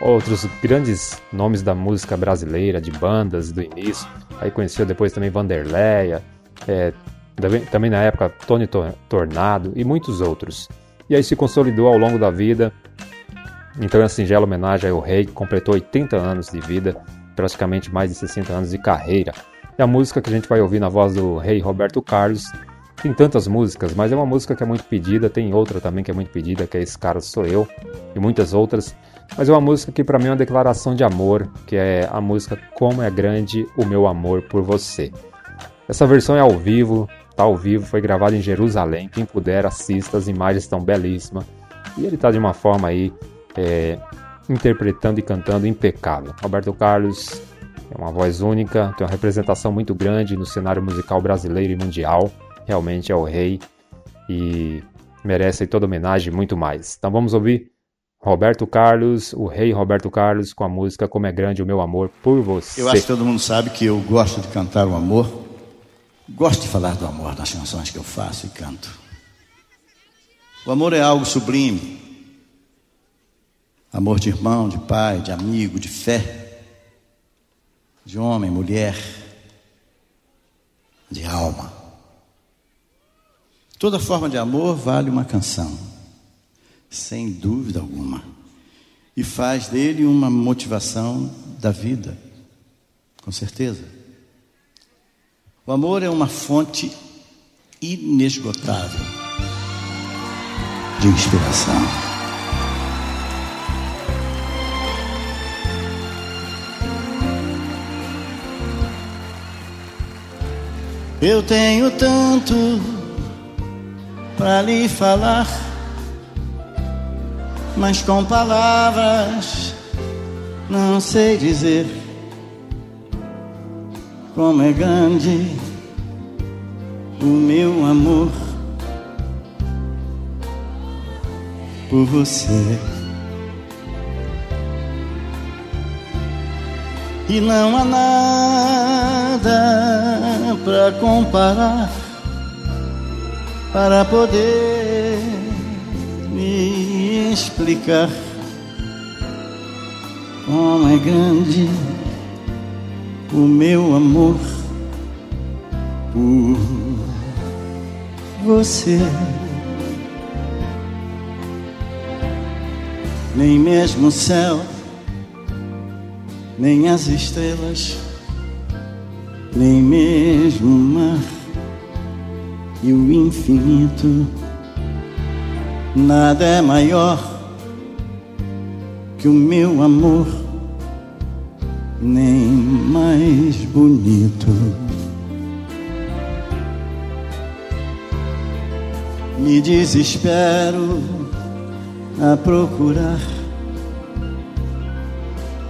outros grandes nomes da música brasileira, de bandas do início. Aí conheceu depois também Vanderleia, é, também, também na época Tony Tornado e muitos outros. E aí se consolidou ao longo da vida. Então é uma singela homenagem ao rei que completou 80 anos de vida, praticamente mais de 60 anos de carreira. E a música que a gente vai ouvir na voz do rei Roberto Carlos tem tantas músicas, mas é uma música que é muito pedida, tem outra também que é muito pedida, que é Esse Cara Sou Eu, e muitas outras. Mas é uma música que para mim é uma declaração de amor, que é a música Como é Grande o Meu Amor por Você. Essa versão é ao vivo, tá ao vivo, foi gravada em Jerusalém. Quem puder, assista, as imagens estão belíssimas. E ele tá de uma forma aí, é, interpretando e cantando impecável. Roberto Carlos é uma voz única, tem uma representação muito grande no cenário musical brasileiro e mundial. Realmente é o rei e merece toda homenagem e muito mais. Então vamos ouvir Roberto Carlos, o rei Roberto Carlos, com a música Como é Grande o Meu Amor por Você. Eu acho que todo mundo sabe que eu gosto de cantar o amor. Gosto de falar do amor nas canções que eu faço e canto. O amor é algo sublime. Amor de irmão, de pai, de amigo, de fé, de homem, mulher, de alma. Toda forma de amor vale uma canção, sem dúvida alguma, e faz dele uma motivação da vida, com certeza. O amor é uma fonte inesgotável de inspiração. Eu tenho tanto para lhe falar, mas com palavras não sei dizer como é grande o meu amor por você. E não há nada para comparar para poder me explicar como é grande o meu amor por você. Nem mesmo o céu, nem as estrelas, nem mesmo o mar e o infinito. Nada é maior que o meu amor, nem mais bonito. Me desespero a procurar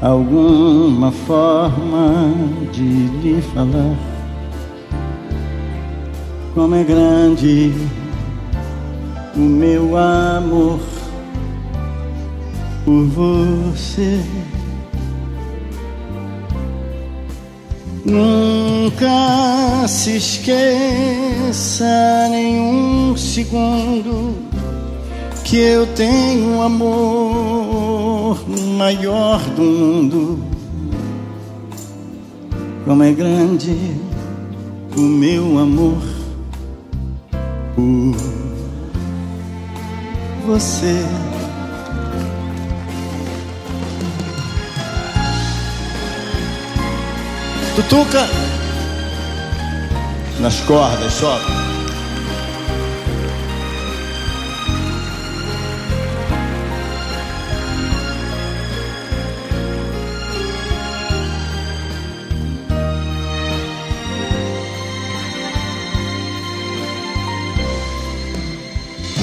alguma forma de lhe falar como é grande o meu amor por você. Nunca se esqueça nenhum segundo que eu tenho o amor maior do mundo. Como é grande o meu amor por você. Tutuca nas cordas, sobe.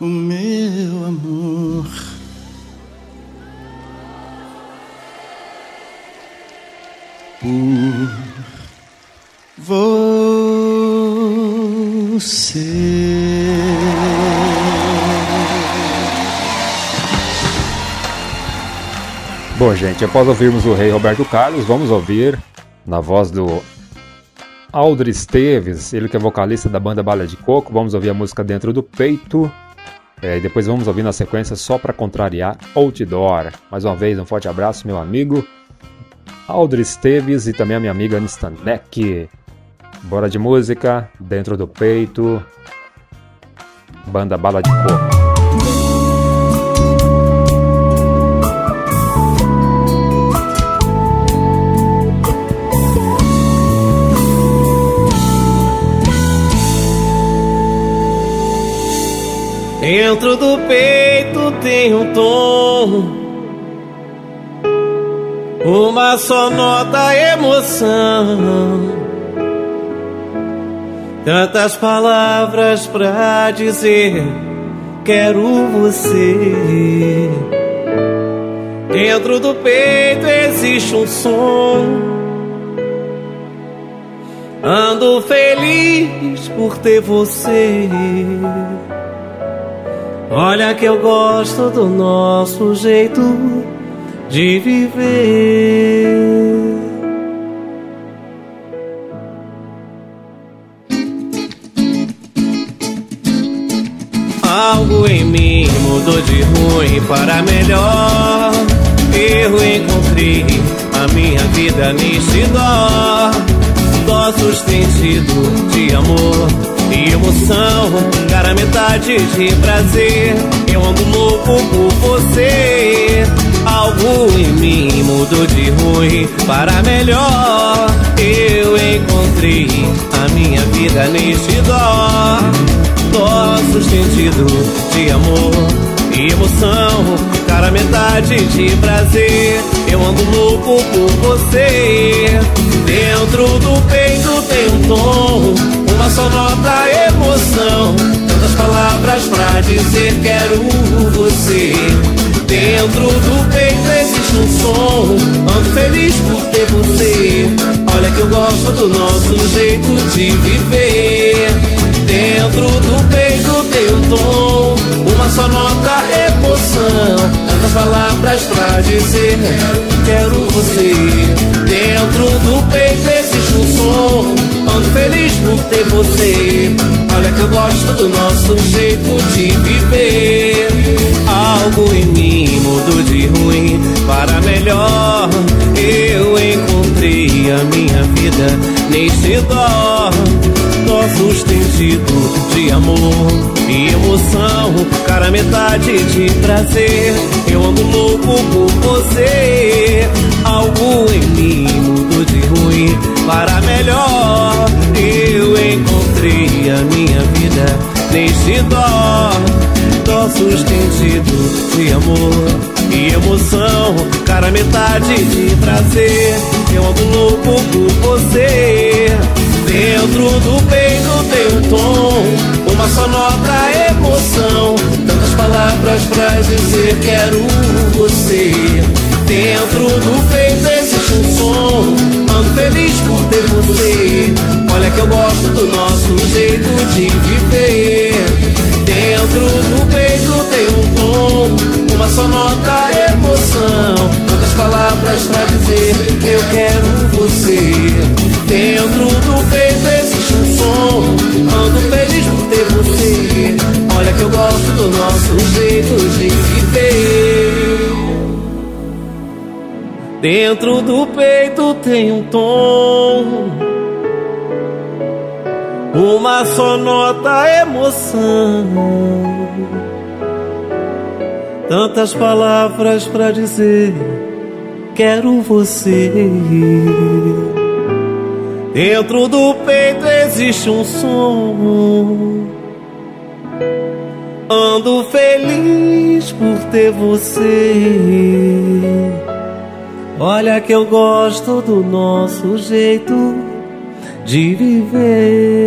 o meu amor. Por você. Bom, gente, após ouvirmos o rei Roberto Carlos, vamos ouvir na voz do Aldri Esteves, ele que é vocalista da banda Bala de Coco. Vamos ouvir a música Dentro do Peito. É, e depois vamos ouvir na sequência só para contrariar Outdoor. Mais uma vez, um forte abraço, meu amigo Aldri Esteves e também a minha amiga Nistanek. Bora de música, Dentro do Peito, banda Bala de Coco. Dentro do peito tem um tom, uma só nota emoção. Tantas palavras pra dizer, quero você. Dentro do peito existe um som. Ando feliz por ter você. Olha que eu gosto do nosso jeito de viver. Algo em mim mudou de ruim para melhor. Eu encontrei a minha vida neste dó. Dó sustentido de amor e emoção. Cara, metade de para melhor. Eu encontrei a minha vida neste dó. Dó sustentido de amor e emoção. Cara, metade de prazer. Eu ando louco por você. Dentro do peito tem um tom, uma só nota emoção. Palavras pra dizer quero você. Dentro do peito existe um som, ando feliz por ter você. Olha que eu gosto do nosso jeito de viver. Dentro do peito tem um tom, uma só nota emoção. Palavras pra dizer quero você. Dentro do peito existe um som, ando feliz por ter você. Olha que eu gosto do nosso jeito de viver. Algo em mim mudou de ruim para melhor. Eu encontrei a minha vida neste dó. Dó sustentido de amor e emoção. Cara, metade de prazer. Eu ando louco por você. Algo em mim mudou de ruim para melhor. Eu encontrei a minha vida neste dó. Dó sustentido de amor e emoção. Cara, metade de prazer. Eu ando louco por você. Dentro do peito tem um tom, uma só nota emoção. Tantas palavras pra dizer quero você. Dentro do peito existe um som, ando feliz por ter você. Olha que eu gosto do nosso jeito de viver. Dentro do peito tem um tom, uma só nota emoção. Palavras pra dizer eu quero você. Dentro do peito existe um som, ando feliz por ter você. Olha que eu gosto do nosso jeito de viver. Dentro do peito tem um tom, uma só nota emoção. Tantas palavras pra dizer, quero você. Dentro do peito existe um som. Ando feliz por ter você. Olha que eu gosto do nosso jeito de viver.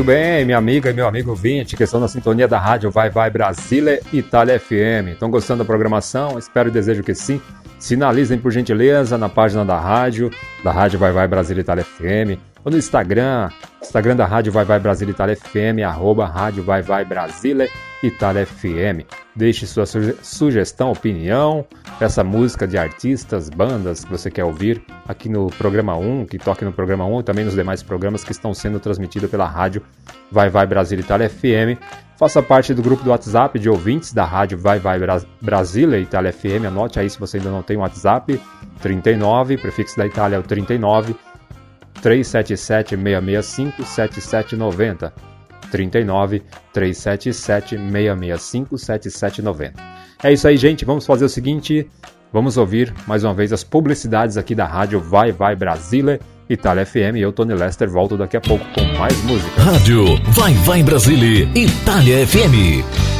Muito bem, minha amiga e meu amigo ouvinte, que estão na sintonia da rádio Vai Vai Brasília Itália FM. Estão gostando da programação? Espero e desejo que sim. Sinalizem por gentileza na página da rádio, da rádio Vai Vai Brasília Itália FM, ou no Instagram, Instagram da rádio Vai Vai Brasília Itália FM, arroba rádio Vai Vai Brasília Itália FM. Deixe sua suge- sugestão, opinião, peça música de artistas, bandas que você quer ouvir aqui no programa 1, que toque no programa 1 e também nos demais programas que estão sendo transmitidos pela rádio Vai Vai Brasília Itália FM. Faça parte do grupo do WhatsApp de ouvintes da rádio Vai Vai Bra- Brasília Itália FM. Anote aí se você ainda não tem o WhatsApp. 39, prefixo da Itália é o 39 377 665 7790. 39 377 665 7790. É isso aí, gente. Vamos fazer o seguinte: vamos ouvir mais uma vez as publicidades aqui da rádio Vai Vai Brasília, Itália FM. Eu, Tony Lester, volto daqui a pouco com mais música. Rádio Vai Vai Brasília, Itália FM.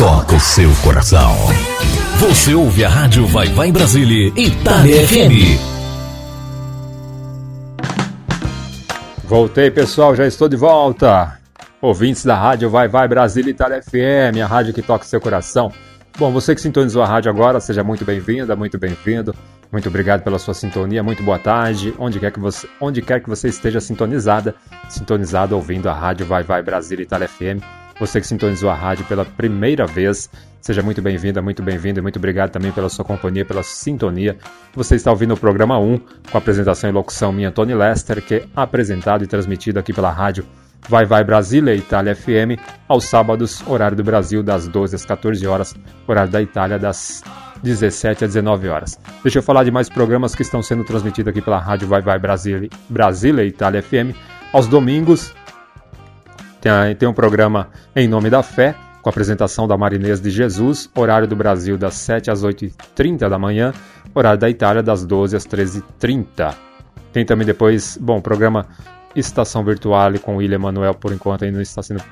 toca o seu coração. Você ouve a rádio Vai Vai Brasília Itália FM. Voltei, pessoal, já estou de volta. Ouvintes da rádio Vai Vai Brasília Itália FM, a rádio que toca o seu coração. Bom, você que sintonizou a rádio agora, seja muito bem-vinda, muito bem-vindo. Muito obrigado pela sua sintonia, muito boa tarde, onde quer que você, onde quer que você esteja sintonizada, sintonizado ouvindo a rádio Vai Vai Brasília Itália FM. Você que sintonizou a rádio pela primeira vez, seja muito bem-vinda, muito bem-vindo e muito obrigado também pela sua companhia, pela sintonia. Você está ouvindo o programa 1, com apresentação e locução minha, Tony Lester, que é apresentado e transmitido aqui pela rádio Vai Vai Brasília, Itália FM, aos sábados, horário do Brasil, das 12 às 14 horas, horário da Itália, das 17 às 19 horas. Deixa eu falar de mais programas que estão sendo transmitidos aqui pela rádio Vai Vai Brasília, Brasília Itália FM. aos domingos. Tem, tem um programa Em Nome da Fé, com apresentação da Marinês de Jesus, horário do Brasil das 7 às 8h30 da manhã, horário da Itália das 12 às 13h30. Tem também depois, bom, o programa Estação Virtual com o William Manuel, por enquanto ainda não está sendo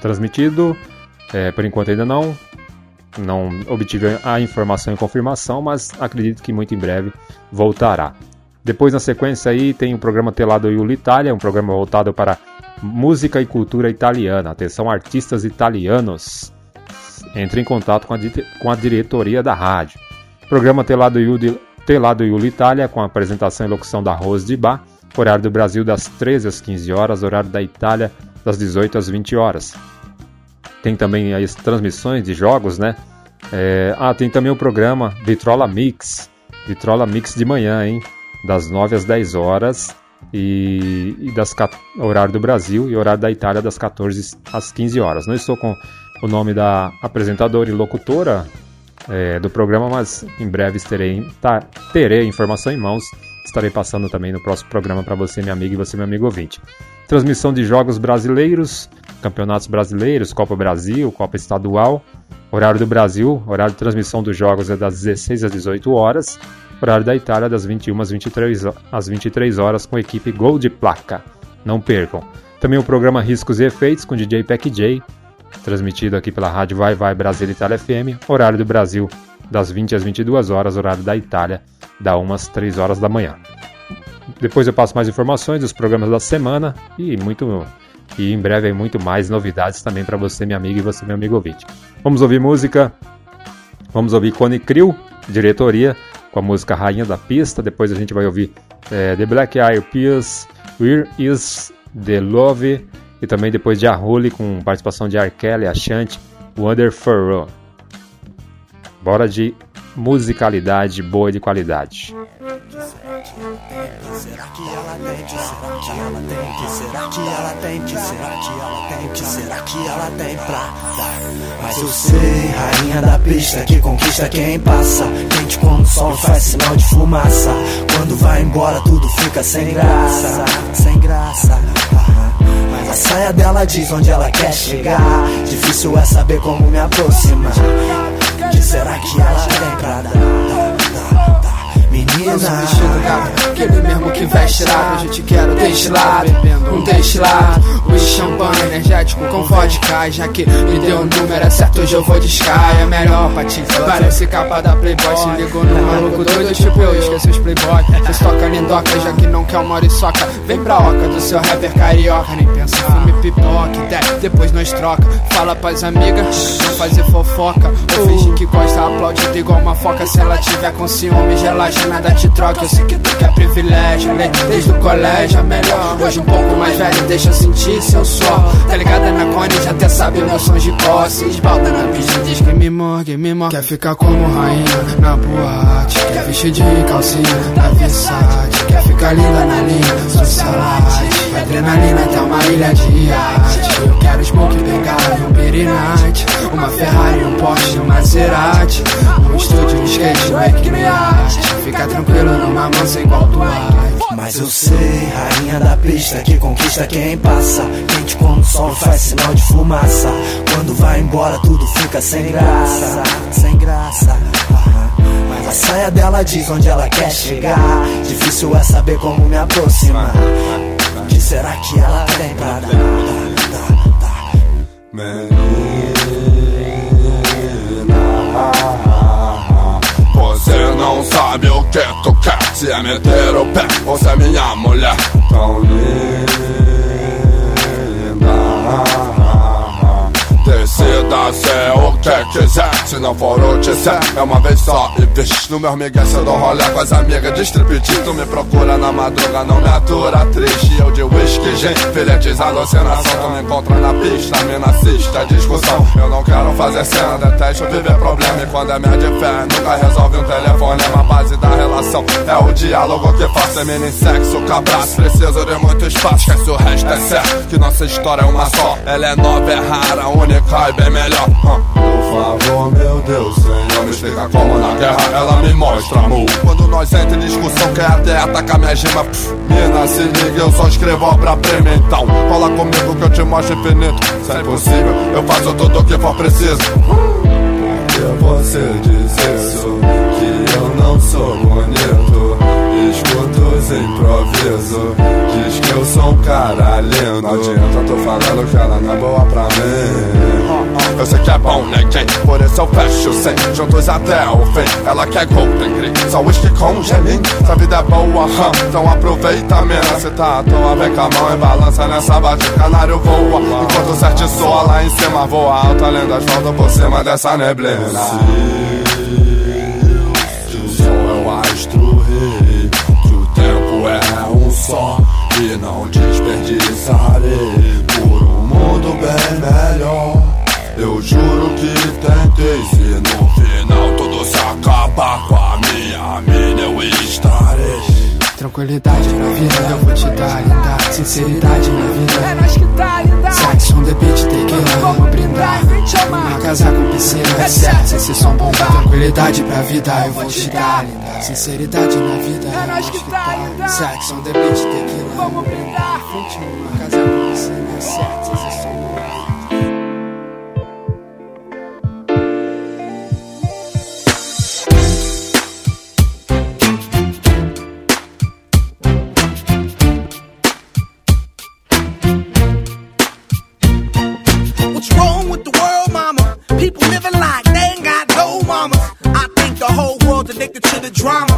transmitido, é, por enquanto ainda não. Não obtive a informação e confirmação, mas acredito que muito em breve voltará. Depois, na sequência aí, tem o programa Telado Iulo Itália, um programa voltado para música e cultura italiana. Atenção, artistas italianos. Entre em contato com a, com a diretoria da rádio. Programa Telado Iulo, Telado Iulo Itália, com a apresentação e locução da Rose de Bar. Horário do Brasil das 13 às 15 horas, horário da Itália das 18 às 20 horas. Tem também as transmissões de jogos, né? É, ah, tem também o programa Vitrola Mix. Vitrola Mix de manhã, hein? Das 9 às 10 horas. E, e das horário do Brasil e horário da Itália das 14 às 15 horas. Não estou com o nome da apresentadora e locutora é, do programa, mas em breve terei, tá, terei a informação em mãos. Estarei passando também no próximo programa para você, minha amiga, e você, meu amigo ouvinte. Transmissão de jogos brasileiros, campeonatos brasileiros, Copa Brasil, Copa Estadual. Horário do Brasil, horário de transmissão dos jogos é das 16 às 18 horas. Horário da Itália das 21 às 23, ho- às 23 horas com a equipe Gol de Placa. Não percam. Também o programa Riscos e Efeitos com DJ Pack J, transmitido aqui pela rádio Vai Vai Brasil Itália FM. Horário do Brasil das 20 às 22 horas, horário da Itália da 1 às 3 horas da manhã. Depois eu passo mais informações dos programas da semana e muito e em breve muito mais novidades também para você, minha amiga e você, meu amigo ouvinte. Vamos ouvir música. Vamos ouvir Cone Crew, diretoria, com a música Rainha da Pista. Depois a gente vai ouvir eh, The Black Eyed Peas, Where Is the Love e também depois de Arrole com participação de R. Kelly, Ashanti, Wonderful. Bora de musicalidade boa e de qualidade. Será que ela tem? Será que ela tem? Será que ela tem? Será que ela tem? Será que ela tem pra dar? Mas eu sei, rainha da pista que conquista quem passa. Quente como o sol faz sinal de fumaça. Quando vai embora tudo fica sem graça, sem graça. Mas a saia dela diz onde ela quer chegar. Difícil é saber como me aproximar. Que será que ela tem pra dar? Menina, Usa um aquele mesmo que veste lado. Hoje te quero destilado, um destilado. Um champanhe energético com vodka. Já que me deu o número, é certo, hoje eu vou de Sky. É melhor pra ti, parece capa da Playboy. Se ligou no maluco doido, tipo eu, esqueci os Playboy. Vocês tocam lindoca, já que não quer uma soca. Vem pra oca do seu rapper carioca. Nem pensa, fume pipoca, até depois nós troca. Fala pras amigas, não fazer fofoca. Ou finge que gosta, aplaudido igual uma foca. Se ela tiver com ciúme, gelagem, nada te troca. Eu sei que tu quer privilégio, né? Desde o colégio é melhor. Hoje um pouco mais velho, deixa eu sentir seu suor. Tá ligada na cone, já até sabe sons de posse. Esbalda na pista, diz que me morgue, me morgue. Quer ficar como rainha na boate. Quer vestir de calcinha na Versace. Quer ficar linda na linha, socialite. Adrenalina até uma ilha de iate. Quero smoke, e um Night. Uma Ferrari, um Porsche, um Maserati. Um estúdio, um skate, no Equiniate. Fica tranquilo numa mansa igual Dwight. Mas eu sei, rainha da pista que conquista quem passa. Quente como o sol faz sinal de fumaça. Quando vai embora tudo fica sem graça, sem graça. Mas a saia dela diz onde ela quer chegar. Difícil é saber como me aproximar. Que será que ela tem pra dar? Você não sabe o que tu quer Se é meter o pé, você é minha mulher. Tão linda Decida ser o que quiser Se não for o disser, é uma vez só E vixe, no meu migué cê dou rolê com as amigas. De striptease Tu me procura na madruga, não me atura. Triste Eu de whisky, gin, filetes, alucinação Tu me encontra na pista, me assiste discussão. Eu não quero fazer cena, detesto viver problema. E quando é minha de fé, nunca resolve um telefonema A base da relação. É o diálogo que faz Semina em sexo, com abraço Preciso de muito espaço, esquece o resto é certo. Que nossa história é uma só. Ela é nova, é rara, única e bem melhor Ah, Por favor, meu Deus, Senhor, me explica como na guerra ela me mostra amor. Quando nós entra em discussão, quer até atacar minha gema. Pff, Mina, se liga, eu só escrevo obra prêmio. Então, cola comigo que eu te mostro infinito. Se é impossível, eu faço tudo o que for preciso. Porque você diz isso, que eu não sou bonito. Escuto os improvisos, diz que eu sou um cara lindo. Não adianta, tô falando que ela não é boa pra mim. Eu sei que é bom, né, gente? Por isso eu fecho sem juntos até o fim. Ela quer Golden Green, só whisky com gelim. Se a vida é boa, hum, então aproveita, mina. Se tá à toa, vem com a mão e balança nessa batida. Canário voa, enquanto o certo soa lá em cima. Voa alto, além das voltas por cima dessa neblina. Só e não desperdiçarei por um mundo bem melhor. Eu juro que tentei, se no final tudo se acabar com a minha mina, eu estarei. Tranquilidade na vida, eu vou te dar, linda. Sinceridade na vida. É nós que tá, linda. Sex on the beach, tequila, vamos brindar. Uma casa com piscina, é certo, esse som bombar. Tranquilidade pra vida, eu vou te dar, linda. Sinceridade na vida, é nós que tá, linda. Sex on the beach, tequila, vamos brindar. Uma casa com piscina, é certo, esse som drama.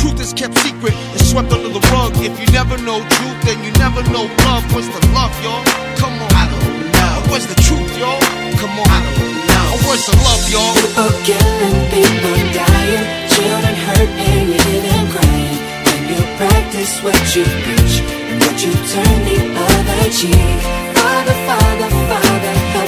truth is kept secret, it's swept under the rug. If you never know truth, then you never know love. What's the love, y'all? Come on. I don't know. Where's the truth, y'all? Come on. I don't know. Where's the love, y'all? People killing, people dying, children hurt and you crying. When you practice what you preach and what you turn the other cheek. Father, Father, Father,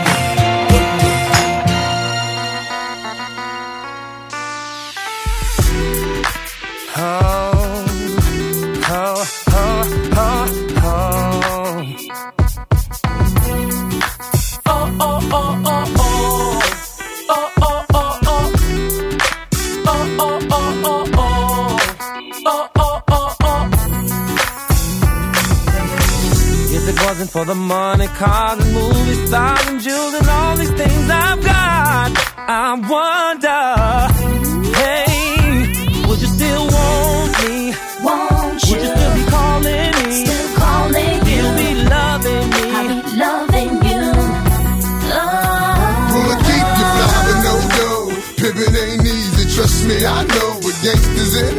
For the money, cars and movie stars and jewels and all these things I've got, I wonder, hey, would you still want me? Won't you? Would you still be calling me? Still calling Still you. be loving me? I'll be loving you. Oh. Wanna keep you fly, but oh. no go. Pimpin' ain't easy, trust me, I know what gangsters in.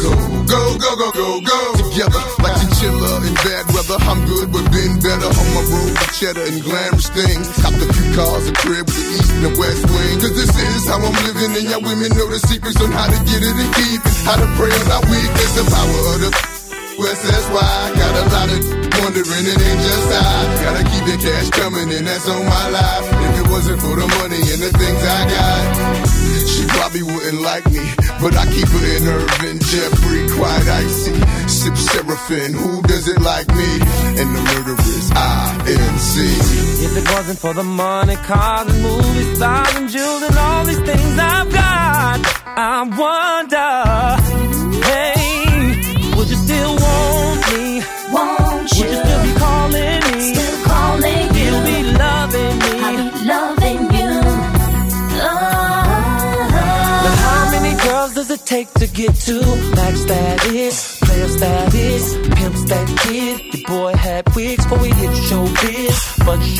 Go, go, go, go, go, go. Together, like chinchilla in bad weather. I'm good, but been better on my road with cheddar and glamorous things. Copped a few cars, a crib with the east and the west wing. Cause this is how I'm living, and y'all women know the secrets on how to get it and keep it. How to pray on our weakness, the power of the West, that's why I got a lot of wondering, it ain't just I. Gotta keep the cash coming, and that's on my life. If it wasn't for the money and the things I got, she probably wouldn't like me. But I keep her in Irvin, Jeffrey, quite icy. Sip Seraphim, who does it like me? And the murderers, INC. If it wasn't for the money, cars and movie stars and jewels and all these things I've got, I wonder, hey, would you still want me? Won't you? Would you still be calling me? Still calling you. Still be loving me? I be loving you. But Oh. how many girls does it take to get to max status,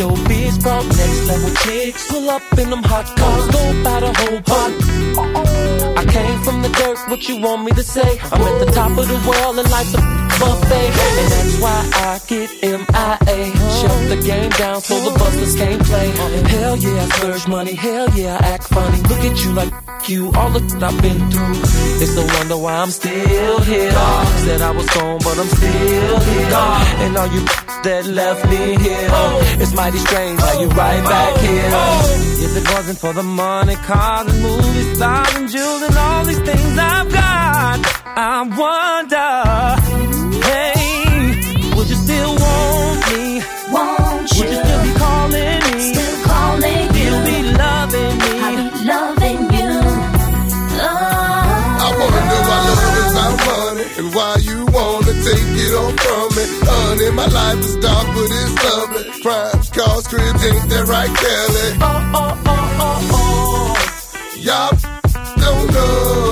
showbiz brought next level chicks. Pull up in them hot cars, go by the whole pot. What you want me to say? I'm at the top of the world and like the buffet, and that's why I get MIA. Shut the game down so the busters can't play. Hell yeah, I splurge money. Hell yeah, I act funny. Look at you like you, all the shit I've been through. It's no wonder why I'm still here. Said I was gone, but I'm still here. And all you that left me here, it's mighty strange how you right back here. If it wasn't for the money, cars and movies, stars and jewels and all these things I've got, I wonder, hey, would you still want me? Won't you? Would you still be calling me? Still calling you. Still be loving me? I be loving you. Oh. I wanna know why love is about money and why you wanna take it all from me. Honey, my life is dark, but it's lovely. Crimes, cars, cribs, ain't that right, Kelly? Oh, oh, oh, oh, oh. Y'all don't know.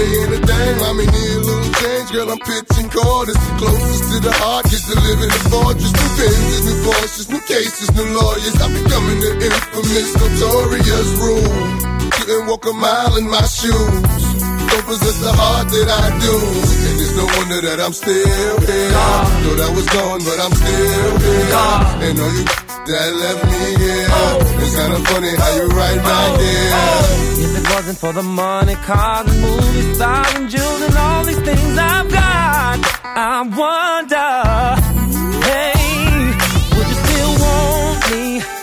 Money ain't a thing, I mean, need a little change. Girl, I'm pitching quarters. Closest to the heart, gets to live in the fortress. New Benzes, new Porsches, new cases, new lawyers. I'm becoming the infamous, notorious rule. Couldn't walk a mile in my shoes. Don't possess the heart that I do. And it's no wonder that I'm still here. Thought I was gone, but I'm still here. And all you that left me here. It's kinda funny how you right back here. If it wasn't for the money, cars and movie stars and jewels and all these things I've got, I wonder, hey, would you still want me?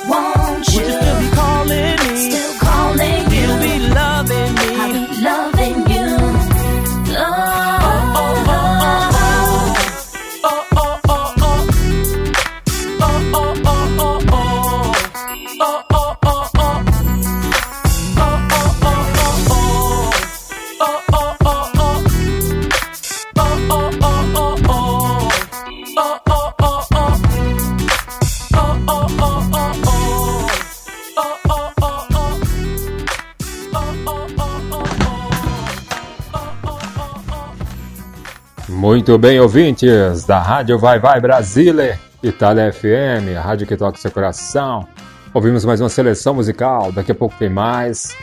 Muito bem, ouvintes da Rádio Vai Vai Brasília, Itália FM, a rádio que toca o seu coração. Ouvimos mais uma seleção musical, daqui a pouco tem mais.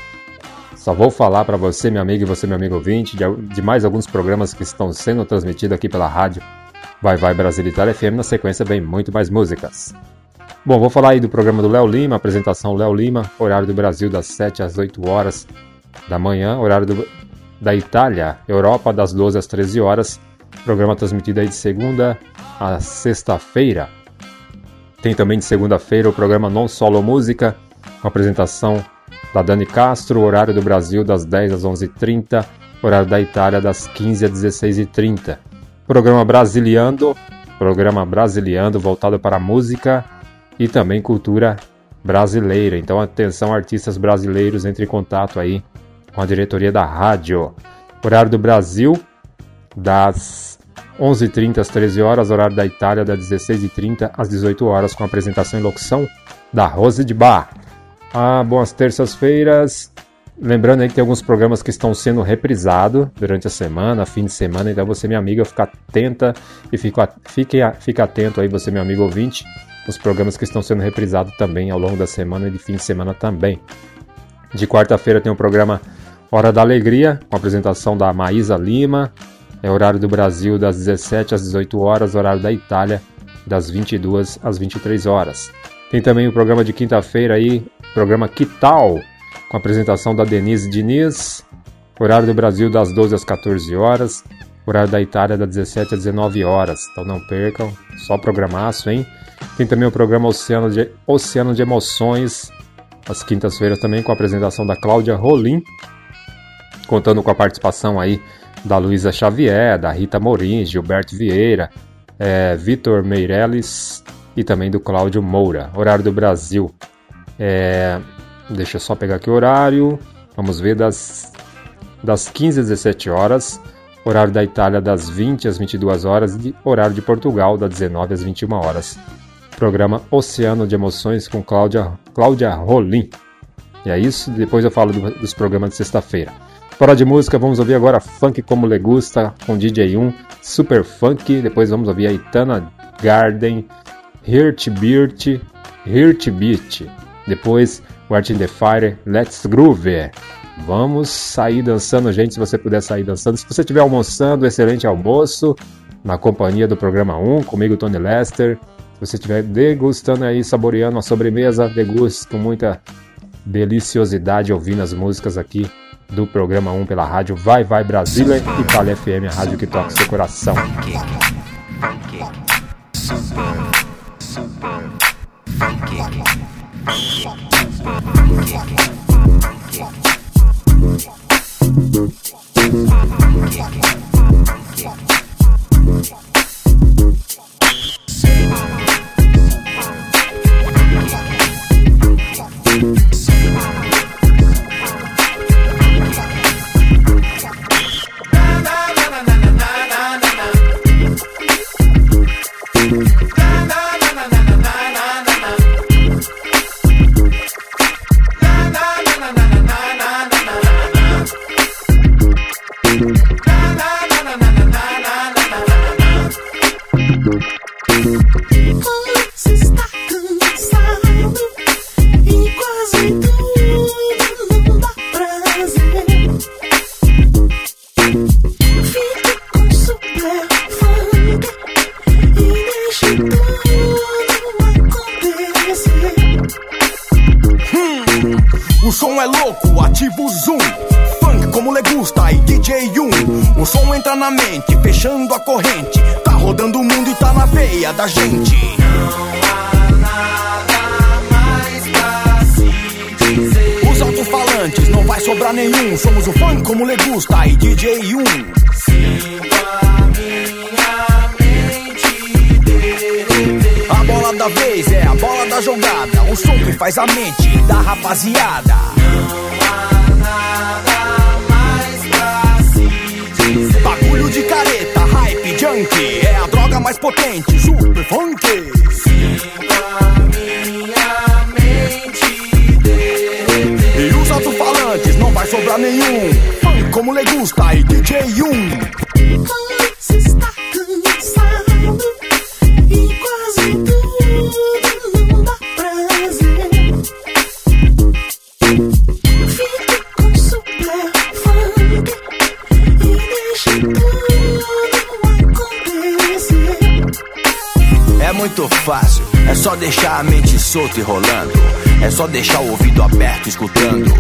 Só vou falar para você, meu amigo, e você, meu amigo ouvinte, de, de mais alguns programas que estão sendo transmitidos aqui pela rádio Vai Vai Brasília Itália FM. Na sequência, vem muito mais músicas. Bom, vou falar aí do programa do Léo Lima, apresentação Léo Lima, horário do Brasil das 7 às 8 horas da manhã, horário do, da Itália, Europa das 12 às 13 horas. Programa transmitido aí de segunda a sexta-feira. Tem também de segunda-feira o programa Non Solo Música, com apresentação da Dani Castro, horário do Brasil das 10 às 11h30, horário da Itália das 15 às 16h30. Programa Brasiliando, programa Brasiliando voltado para música e também cultura brasileira. Então atenção artistas brasileiros, entre em contato aí com a diretoria da rádio. Horário do Brasil das 11h30 às 13 horas, horário da Itália das 16h30 às 18 horas com apresentação e locução da Rose de Bar. Ah, boas terças-feiras. Lembrando aí que tem alguns programas que estão sendo reprisados durante a semana, fim de semana, então você, minha amiga, fica atenta e fica, fique, fique atento aí, você, meu amigo ouvinte, os programas que estão sendo reprisados também ao longo da semana e de fim de semana também. De quarta-feira tem o programa Hora da Alegria, com a apresentação da Maísa Lima, é horário do Brasil das 17 às 18 horas, horário da Itália das 22 às 23 horas. Tem também o programa de quinta-feira aí, programa Que Tal, com apresentação da Denise Diniz, horário do Brasil das 12 às 14 horas, horário da Itália das 17 às 19 horas. Então não percam, só programaço, hein? Tem também o programa Oceano de, Oceano de Emoções, às quintas-feiras também, com a apresentação da Cláudia Rolim, contando com a participação aí da Luísa Xavier, da Rita Morim, Gilberto Vieira, é, Vitor Meirelles e também do Cláudio Moura. Horário do Brasil. É, deixa eu só pegar aqui o horário. Vamos ver das, das 15 às 17 horas. Horário da Itália das 20 às 22 horas e horário de Portugal das 19 às 21 horas. Programa Oceano de Emoções com Cláudia, Cláudia Rolim. E é isso, depois eu falo do, dos programas de sexta-feira. Fora de música, vamos ouvir agora Funk Como Legusta com DJ1, Super Funk. Depois vamos ouvir a Itana Garden, Hirt Beat, Hirt Beat. Depois Wart in the Fire, Let's Groove. Vamos sair dançando, gente, se você puder sair dançando. Se você estiver almoçando, excelente almoço, na companhia do programa 1, comigo, Tony Lester. Se você estiver degustando aí, saboreando a sobremesa, deguste com muita deliciosidade ouvindo as músicas aqui do programa 1 pela rádio Vai Vai Brasília e Itália FM, a rádio que toca seu coração. Louco, ativa o zoom. Funk como Legusta e DJ 1. O som entra na mente, fechando a corrente. Tá rodando o mundo e tá na veia da gente. Os alto-falantes, não vai sobrar nenhum. Somos o funk como Legusta e DJ 1. A bola da vez é a bola da jogada. O som que faz a mente da rapaziada. Careta, hype, junk. É a droga mais potente, super funk. E os alto-falantes, não vai sobrar nenhum. Funk como Legusta e DJ 1. Você solta e rolando. É só deixar o ouvido aberto escutando.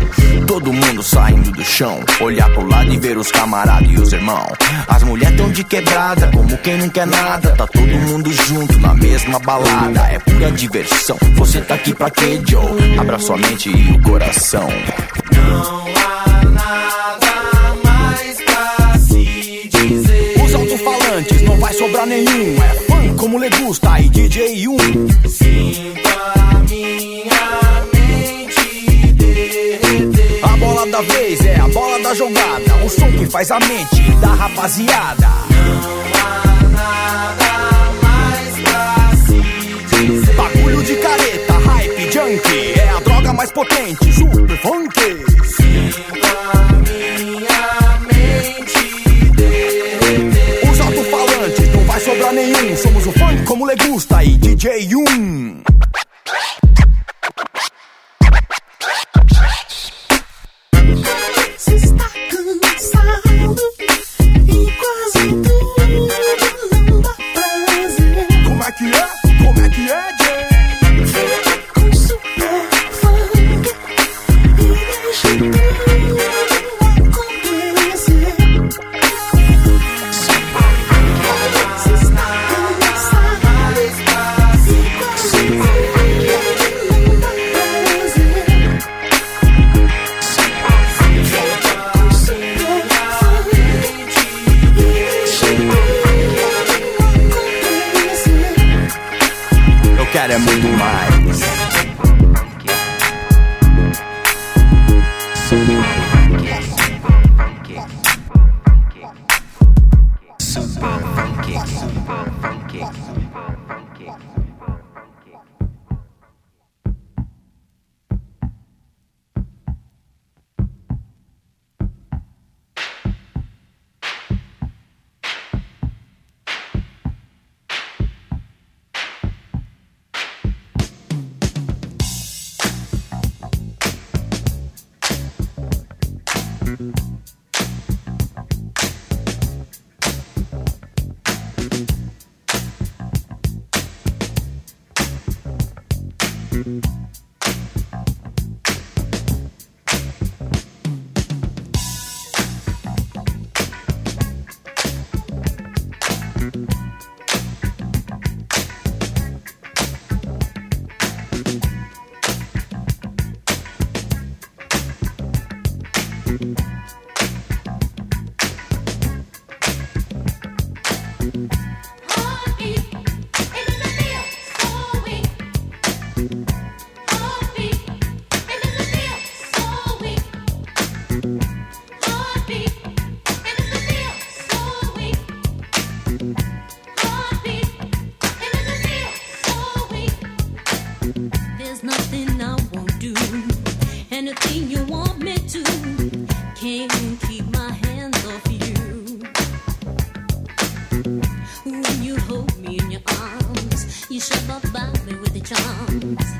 Todo mundo saindo do chão. Olhar pro lado e ver os camaradas e os irmãos. As mulheres tão de quebrada, como quem não quer nada. Tá todo mundo junto na mesma balada. É pura diversão. Você tá aqui pra quê, Joe? Abra sua mente e o coração. mais pra se dizer. Os alto-falantes não vai sobrar nenhum. É fã como Legusta e DJ 1. Sinto Vez é a bola da jogada. O som que faz a mente da rapaziada. Nada mais pra se. Bagulho de careta, hype, junk. É a droga mais potente, super funk. Sinto a minha mente. Os alto-falantes não vai sobrar nenhum. Somos o funk como Legusta e DJ 1. Se Como é muito mais. boots.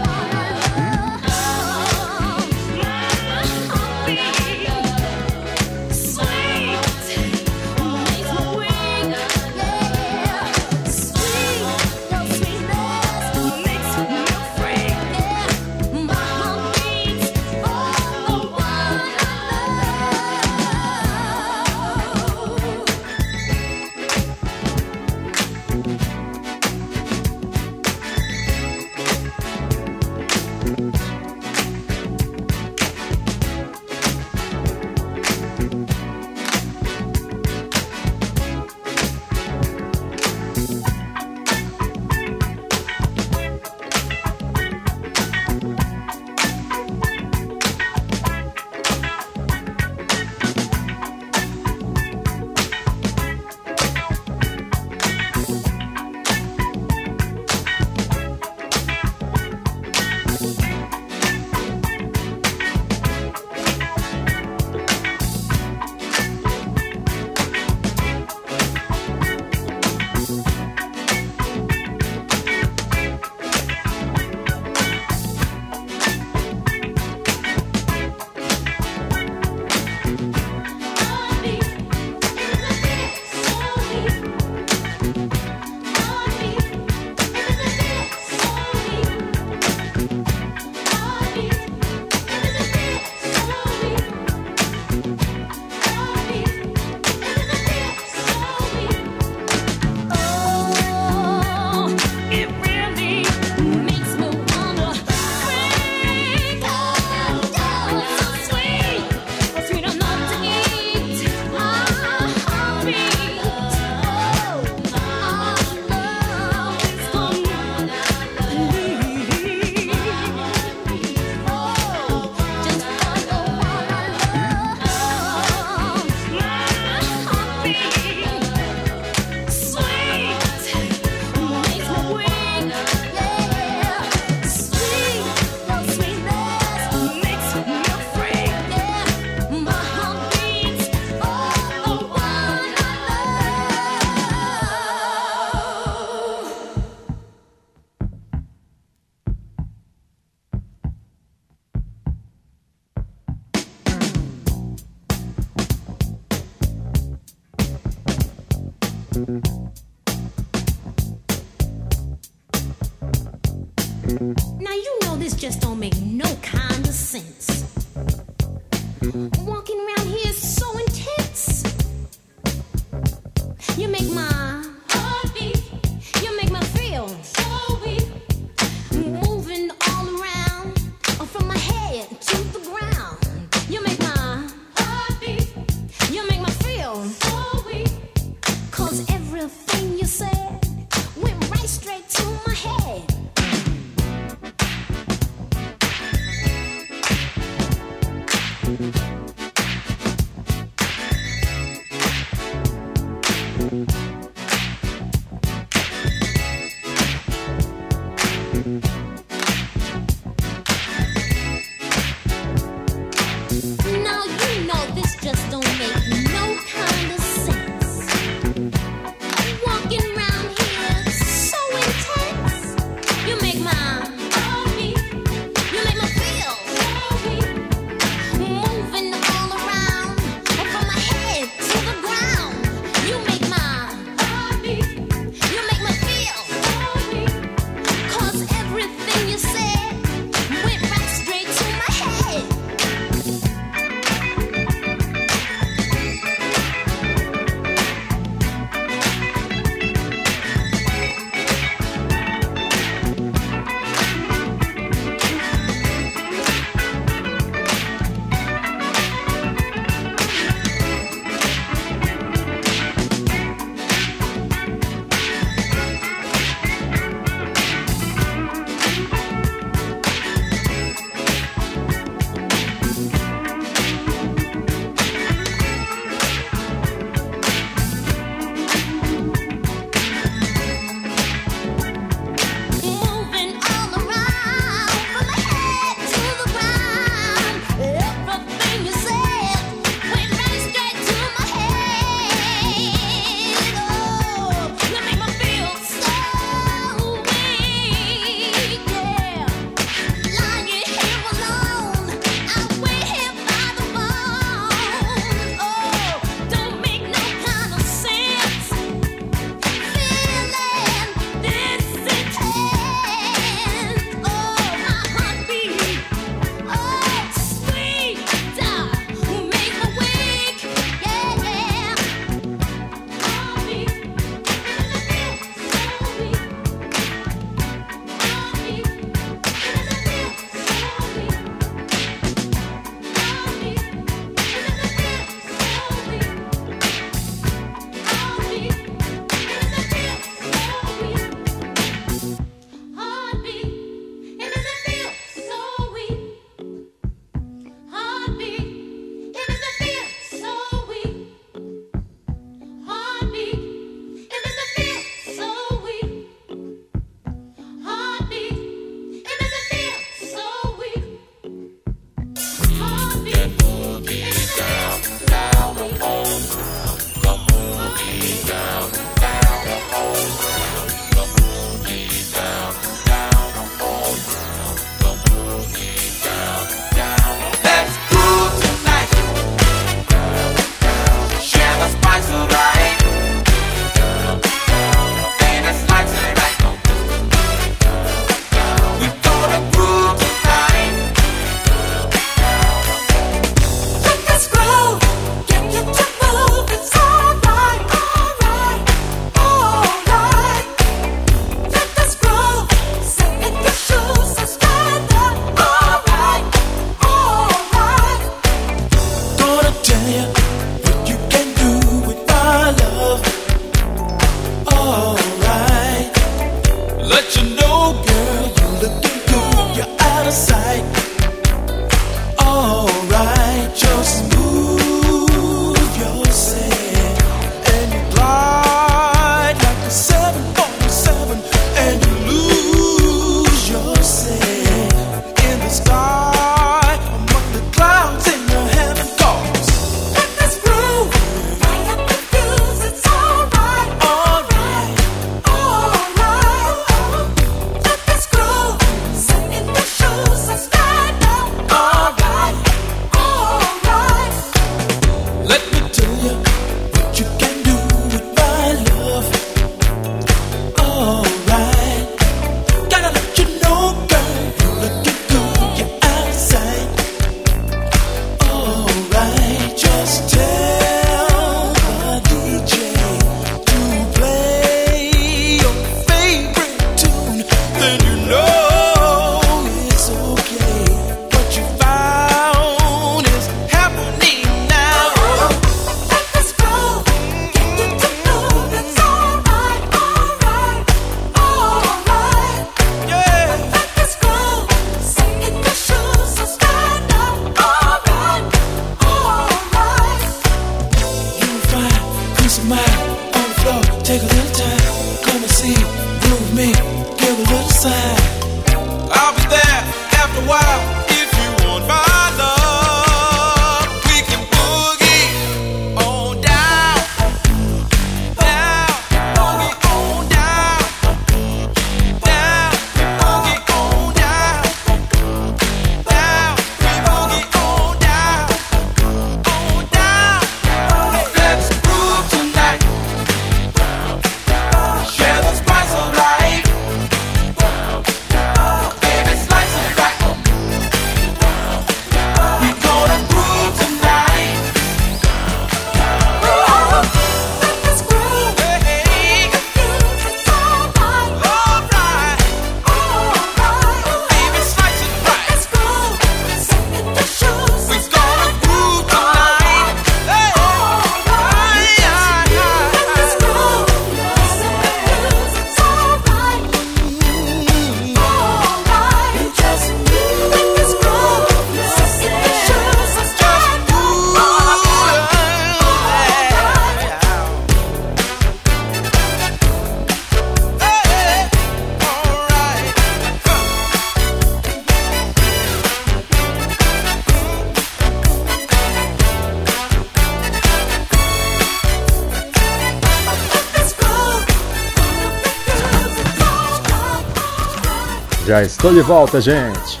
Já estou de volta, gente.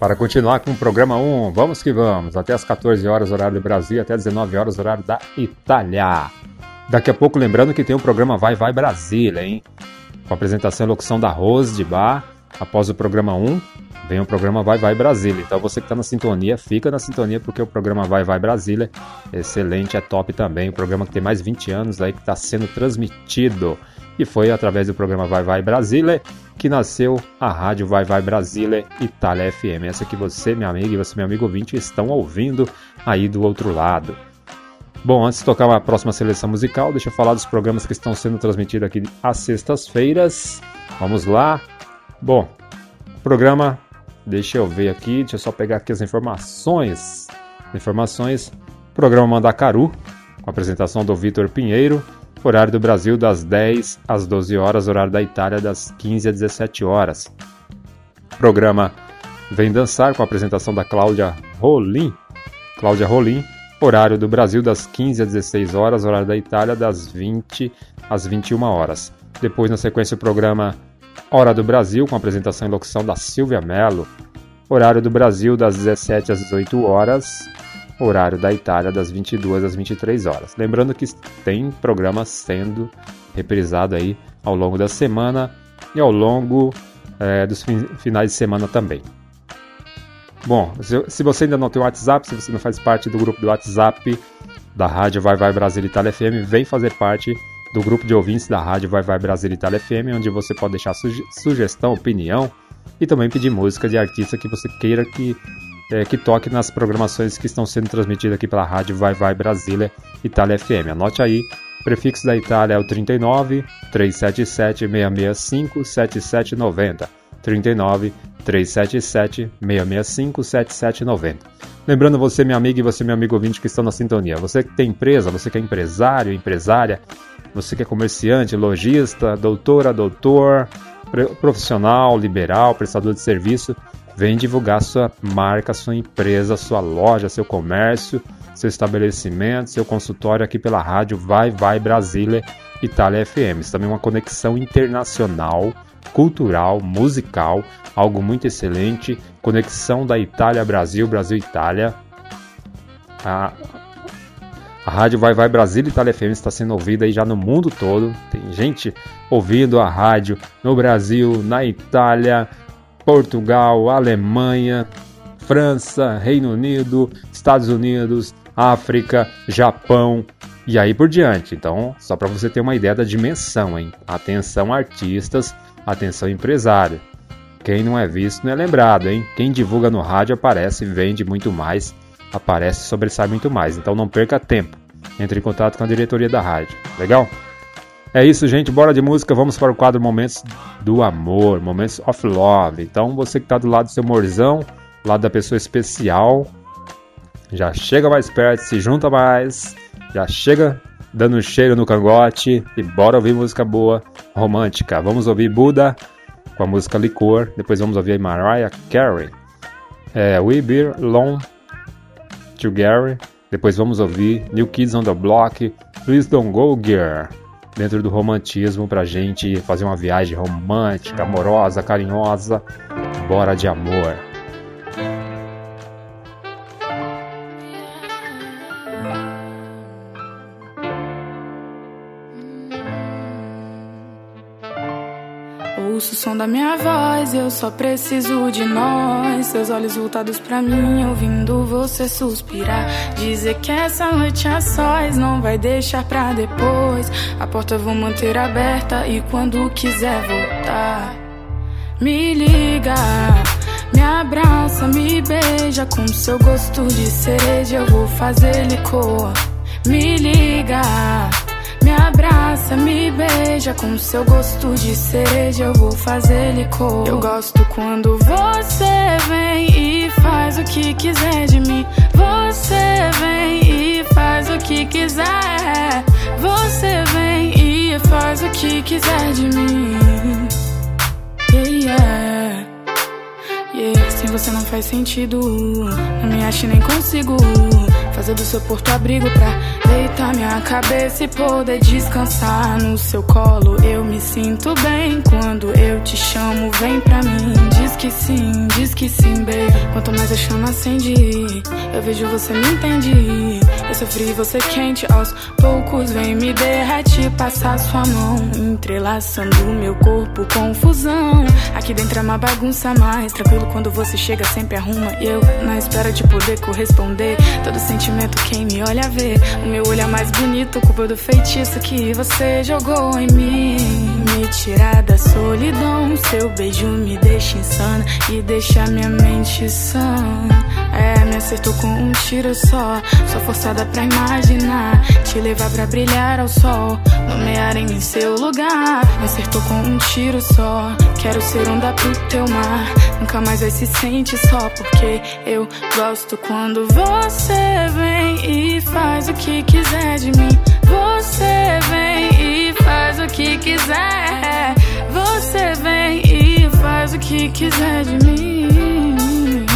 Para continuar com o programa 1, vamos que vamos. Até as 14 horas, horário do Brasil, até 19 horas, horário da Itália. Daqui a pouco, lembrando que tem o programa Vai Vai Brasília, hein? Com apresentação e locução da Rose de Bar. Após o programa 1, vem o programa Vai Vai Brasília. Então você que está na sintonia, fica na sintonia porque o programa Vai Vai Brasília é excelente, é top também. O programa que tem mais 20 anos aí que está sendo transmitido. E foi através do programa Vai Vai Brasília que nasceu a rádio Vai Vai Brasília Itália FM. Essa que você, minha amiga, e você, meu amigo ouvinte, estão ouvindo aí do outro lado. Bom, antes de tocar a próxima seleção musical, deixa eu falar dos programas que estão sendo transmitidos aqui às sextas-feiras. Vamos lá. Bom, programa, deixa eu ver aqui, deixa eu só pegar aqui as informações. Informações, programa Mandacaru, com apresentação do Vitor Pinheiro, horário do Brasil das 10 às 12 horas, horário da Itália das 15 às 17 horas. Programa Vem Dançar, com a apresentação da Cláudia Rolim, Cláudia Rolim, horário do Brasil das 15 às 16 horas, horário da Itália das 20 às 21 horas. Depois, na sequência, o programa Hora do Brasil, com a apresentação e locução da Silvia Mello, horário do Brasil das 17 às 18 horas, horário da Itália das 22 às 23 horas. Lembrando que tem programa sendo reprisado aí ao longo da semana e ao longo é, dos fin- finais de semana também. Bom, se, você ainda não tem WhatsApp, se você não faz parte do grupo do WhatsApp da Rádio Vai Vai Brasil Itália FM, vem fazer parte do grupo de ouvintes da Rádio Vai Vai Brasil Itália FM, onde você pode deixar suge- sugestão, opinião e também pedir música de artista que você queira que, é, que toque nas programações que estão sendo transmitidas aqui pela Rádio Vai Vai Brasília Itália FM. Anote aí, prefixo da Itália é o 39 377 665 7790. 39 377 665 7790. Lembrando você, minha amiga, e você, meu amigo ouvinte, que estão na sintonia. Você que tem empresa, você que é empresário, empresária, você que é comerciante, lojista, doutora, doutor, profissional, liberal, prestador de serviço, vem divulgar sua marca, sua empresa, sua loja, seu comércio, seu estabelecimento, seu consultório aqui pela rádio Vai Vai Brasília Itália FM. Isso também é uma conexão internacional, cultural, musical, algo muito excelente. Conexão da Itália Brasil, Brasil Itália. A, a rádio Vai Vai Brasília Itália FM está sendo ouvida aí já no mundo todo. Tem gente ouvindo a rádio no Brasil, na Itália, Portugal, Alemanha, França, Reino Unido, Estados Unidos, África, Japão e aí por diante. Então, só para você ter uma ideia da dimensão, hein? Atenção artistas, atenção empresário. Quem não é visto não é lembrado, hein? Quem divulga no rádio aparece vende muito mais, aparece e sobressai muito mais. Então não perca tempo. Entre em contato com a diretoria da rádio. Legal? É isso, gente. Bora de música. Vamos para o quadro Momentos do Amor, Momentos of Love. Então, você que está do lado do seu morzão, do lado da pessoa especial, já chega mais perto, se junta mais, já chega dando um cheiro no cangote e bora ouvir música boa, romântica. Vamos ouvir Buda com a música Licor, depois vamos ouvir Mariah Carey, é, We Belong Together, depois vamos ouvir New Kids on the Block, Please Don't Go Girl, dentro do romantismo pra gente fazer uma viagem romântica, amorosa, carinhosa, bora de amor. Ouço o som da minha voz, eu só preciso de nós. Seus olhos voltados pra mim, ouvindo você suspirar. Dizer que essa noite a sós não vai deixar pra depois. A porta vou manter aberta e quando quiser voltar, me liga. Me abraça, me beija com seu gosto de cereja. Eu vou fazer licor. Me liga. Me abraça, me beija com seu gosto de cereja. Eu vou fazer licor. Eu gosto quando você vem e faz o que quiser de mim. Você vem e faz o que quiser. Você vem e faz o que quiser de mim. Yeah, yeah. Yeah, sem você não faz sentido. Não me acho nem consigo fazer do seu porto abrigo pra deitar minha cabeça e poder descansar no seu colo. Eu me sinto bem quando eu te chamo, vem pra mim. Diz que sim, diz que sim, baby. Quanto mais eu chamo, acende. Eu vejo você me entende. Eu sofri você quente, aos poucos vem me derrete, passar sua mão, entrelaçando meu corpo, confusão. Aqui dentro é uma bagunça, mais tranquilo quando você chega, sempre arruma. E eu na espera de poder corresponder. Todo sentimento, quem me olha vê. O meu olho é mais bonito, culpa do feitiço que você jogou em mim. Me tirar da solidão, seu beijo me deixa insana e deixa minha mente sã. É, me acertou com um tiro só. Sou forçada pra imaginar. Te levar pra brilhar ao sol. Nomear em seu lugar. Me acertou com um tiro só. Quero ser onda pro teu mar. Nunca mais vai se sente só. Porque eu gosto quando você vem e faz o que quiser de mim. Você vem e faz o que quiser. Você vem e faz o que quiser de mim.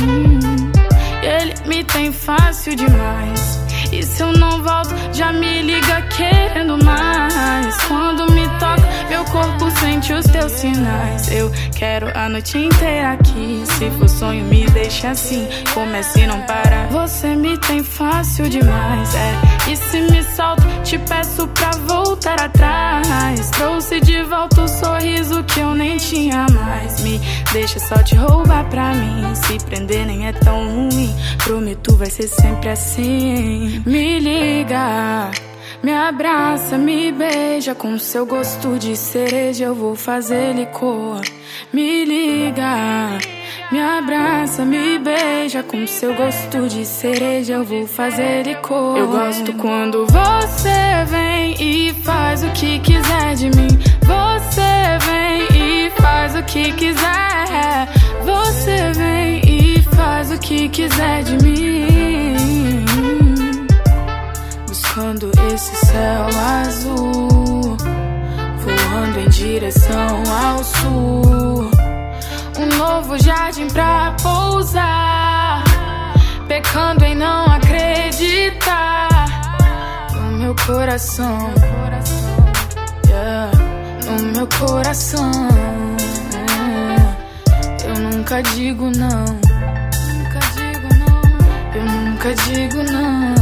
Ele me tem fácil demais. E se eu não volto, já me liga querendo mais. Quando me toca, meu corpo sente os teus sinais. Eu quero a noite inteira aqui. Se for sonho, me deixa assim. Comece e não para. Você me tem fácil demais, é. E se me solto, te peço pra voltar atrás. Trouxe de volta o sorriso que eu nem tinha mais. Me deixa só te roubar pra mim. Se prender nem é tão ruim. Prometo, vai ser sempre assim. Me liga. Me abraça, me beija com seu gosto de cereja. Eu vou fazer licor. Me liga. Me abraça, me beija com seu gosto de cereja. Eu vou fazer licor. Eu gosto quando você vem e faz o que quiser de mim. Você vem e faz o que quiser. Céu azul, voando em direção ao sul. Um novo jardim pra pousar, pecando em não acreditar no meu coração. No meu coração. Eu. Nunca digo não. Eu nunca digo não.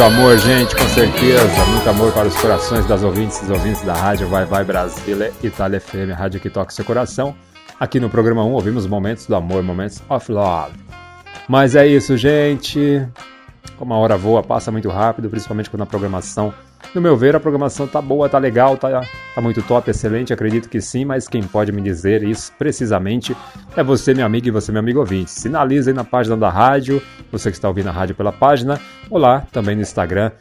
Muito amor, gente, com certeza. Muito amor para os corações das ouvintes e ouvintes da rádio Vai Vai Brasília, Itália FM, rádio que toca seu coração. Aqui no programa 1 ouvimos momentos do amor, momentos of love. Mas é isso, gente. Como a hora voa, passa muito rápido, principalmente quando a programação. No meu ver, a programação tá boa, tá legal, tá, tá muito top, excelente, acredito que sim, mas quem pode me dizer isso precisamente é você, meu amigo, e você, meu amigo ouvinte. Sinalize aí na página da rádio, você que está ouvindo a rádio pela página, ou lá também no Instagram,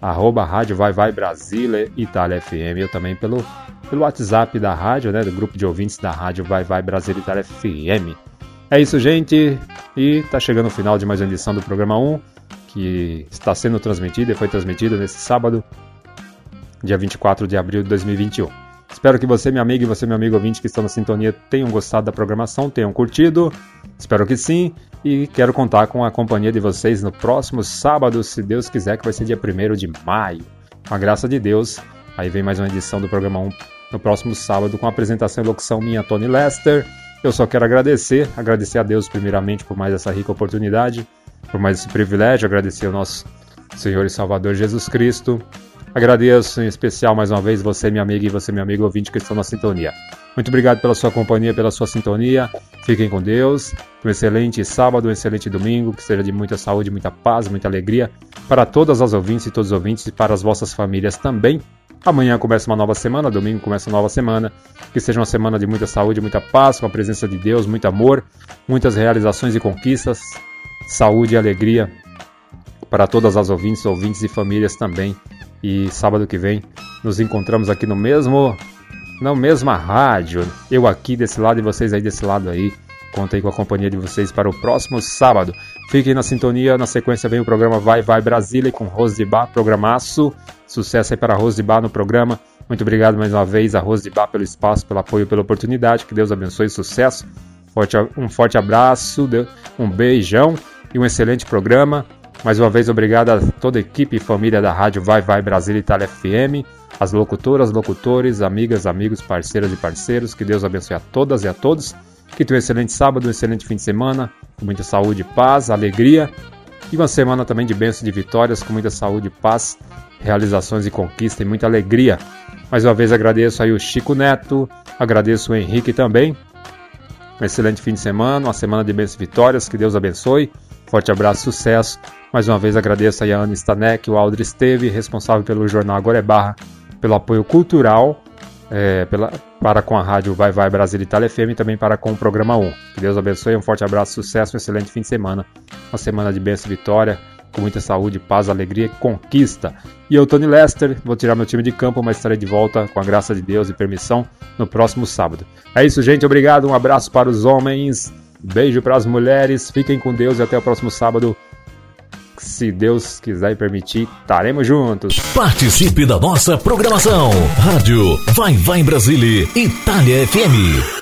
arroba rádio vai vai Brasília, Itália FM, eu também pelo, pelo WhatsApp da rádio, né, do grupo de ouvintes da rádio Vai Vai Brasília, Itália FM. É isso, gente, e tá chegando o final de mais uma edição do programa 1 que está sendo transmitida e foi transmitida nesse sábado, dia 24 de abril de 2021. Espero que você, minha amiga, e você, meu amigo ouvinte que estão na sintonia, tenham gostado da programação, tenham curtido. Espero que sim. E quero contar com a companhia de vocês no próximo sábado, se Deus quiser, que vai ser dia 1 de maio. Com a graça de Deus, aí vem mais uma edição do programa 1 no próximo sábado, com a apresentação e locução minha, Tony Lester. Eu só quero agradecer, agradecer a Deus primeiramente por mais essa rica oportunidade por mais esse privilégio, agradecer ao nosso Senhor e Salvador Jesus Cristo. Agradeço em especial mais uma vez você, minha amiga, e você, meu amigo ouvinte que estão na sintonia. Muito obrigado pela sua companhia, pela sua sintonia. Fiquem com Deus. Um excelente sábado, um excelente domingo. Que seja de muita saúde, muita paz, muita alegria para todas as ouvintes e todos os ouvintes e para as vossas famílias também. Amanhã começa uma nova semana, domingo começa uma nova semana. Que seja uma semana de muita saúde, muita paz, com a presença de Deus, muito amor, muitas realizações e conquistas saúde e alegria para todas as ouvintes, ouvintes e famílias também. E sábado que vem nos encontramos aqui no mesmo, na mesma rádio. Eu aqui desse lado e vocês aí desse lado aí. Contei com a companhia de vocês para o próximo sábado. Fiquem na sintonia. Na sequência vem o programa Vai Vai Brasília com Rose de Bar, programaço. Sucesso aí para Rose de Bar no programa. Muito obrigado mais uma vez a Rose de Bar pelo espaço, pelo apoio, pela oportunidade. Que Deus abençoe sucesso. Um forte abraço, um beijão e um excelente programa. Mais uma vez, obrigado a toda a equipe e família da Rádio Vai Vai Brasil Itália FM, as locutoras, locutores, amigas, amigos, parceiras e parceiros. Que Deus abençoe a todas e a todos. Que tenham um excelente sábado, um excelente fim de semana, com muita saúde, paz, alegria. E uma semana também de bênçãos e de vitórias, com muita saúde, paz, realizações e conquista e muita alegria. Mais uma vez agradeço aí o Chico Neto, agradeço o Henrique também. Um excelente fim de semana, uma semana de bênçãos e vitórias, que Deus abençoe. Forte abraço, sucesso. Mais uma vez agradeço a Ana Stanek, o Aldri Esteve, responsável pelo jornal Agora é Barra, pelo apoio cultural é, pela, para com a rádio Vai Vai Brasil Itália FM e também para com o programa 1. Que Deus abençoe, um forte abraço, sucesso, um excelente fim de semana. Uma semana de bênção e vitória, com muita saúde, paz, alegria e conquista. E eu, Tony Lester, vou tirar meu time de campo, mas estarei de volta com a graça de Deus e permissão no próximo sábado. É isso, gente. Obrigado. Um abraço para os homens. Beijo para as mulheres, fiquem com Deus e até o próximo sábado. Se Deus quiser e permitir, estaremos juntos. Participe da nossa programação. Rádio Vai Vai Brasília, Itália FM.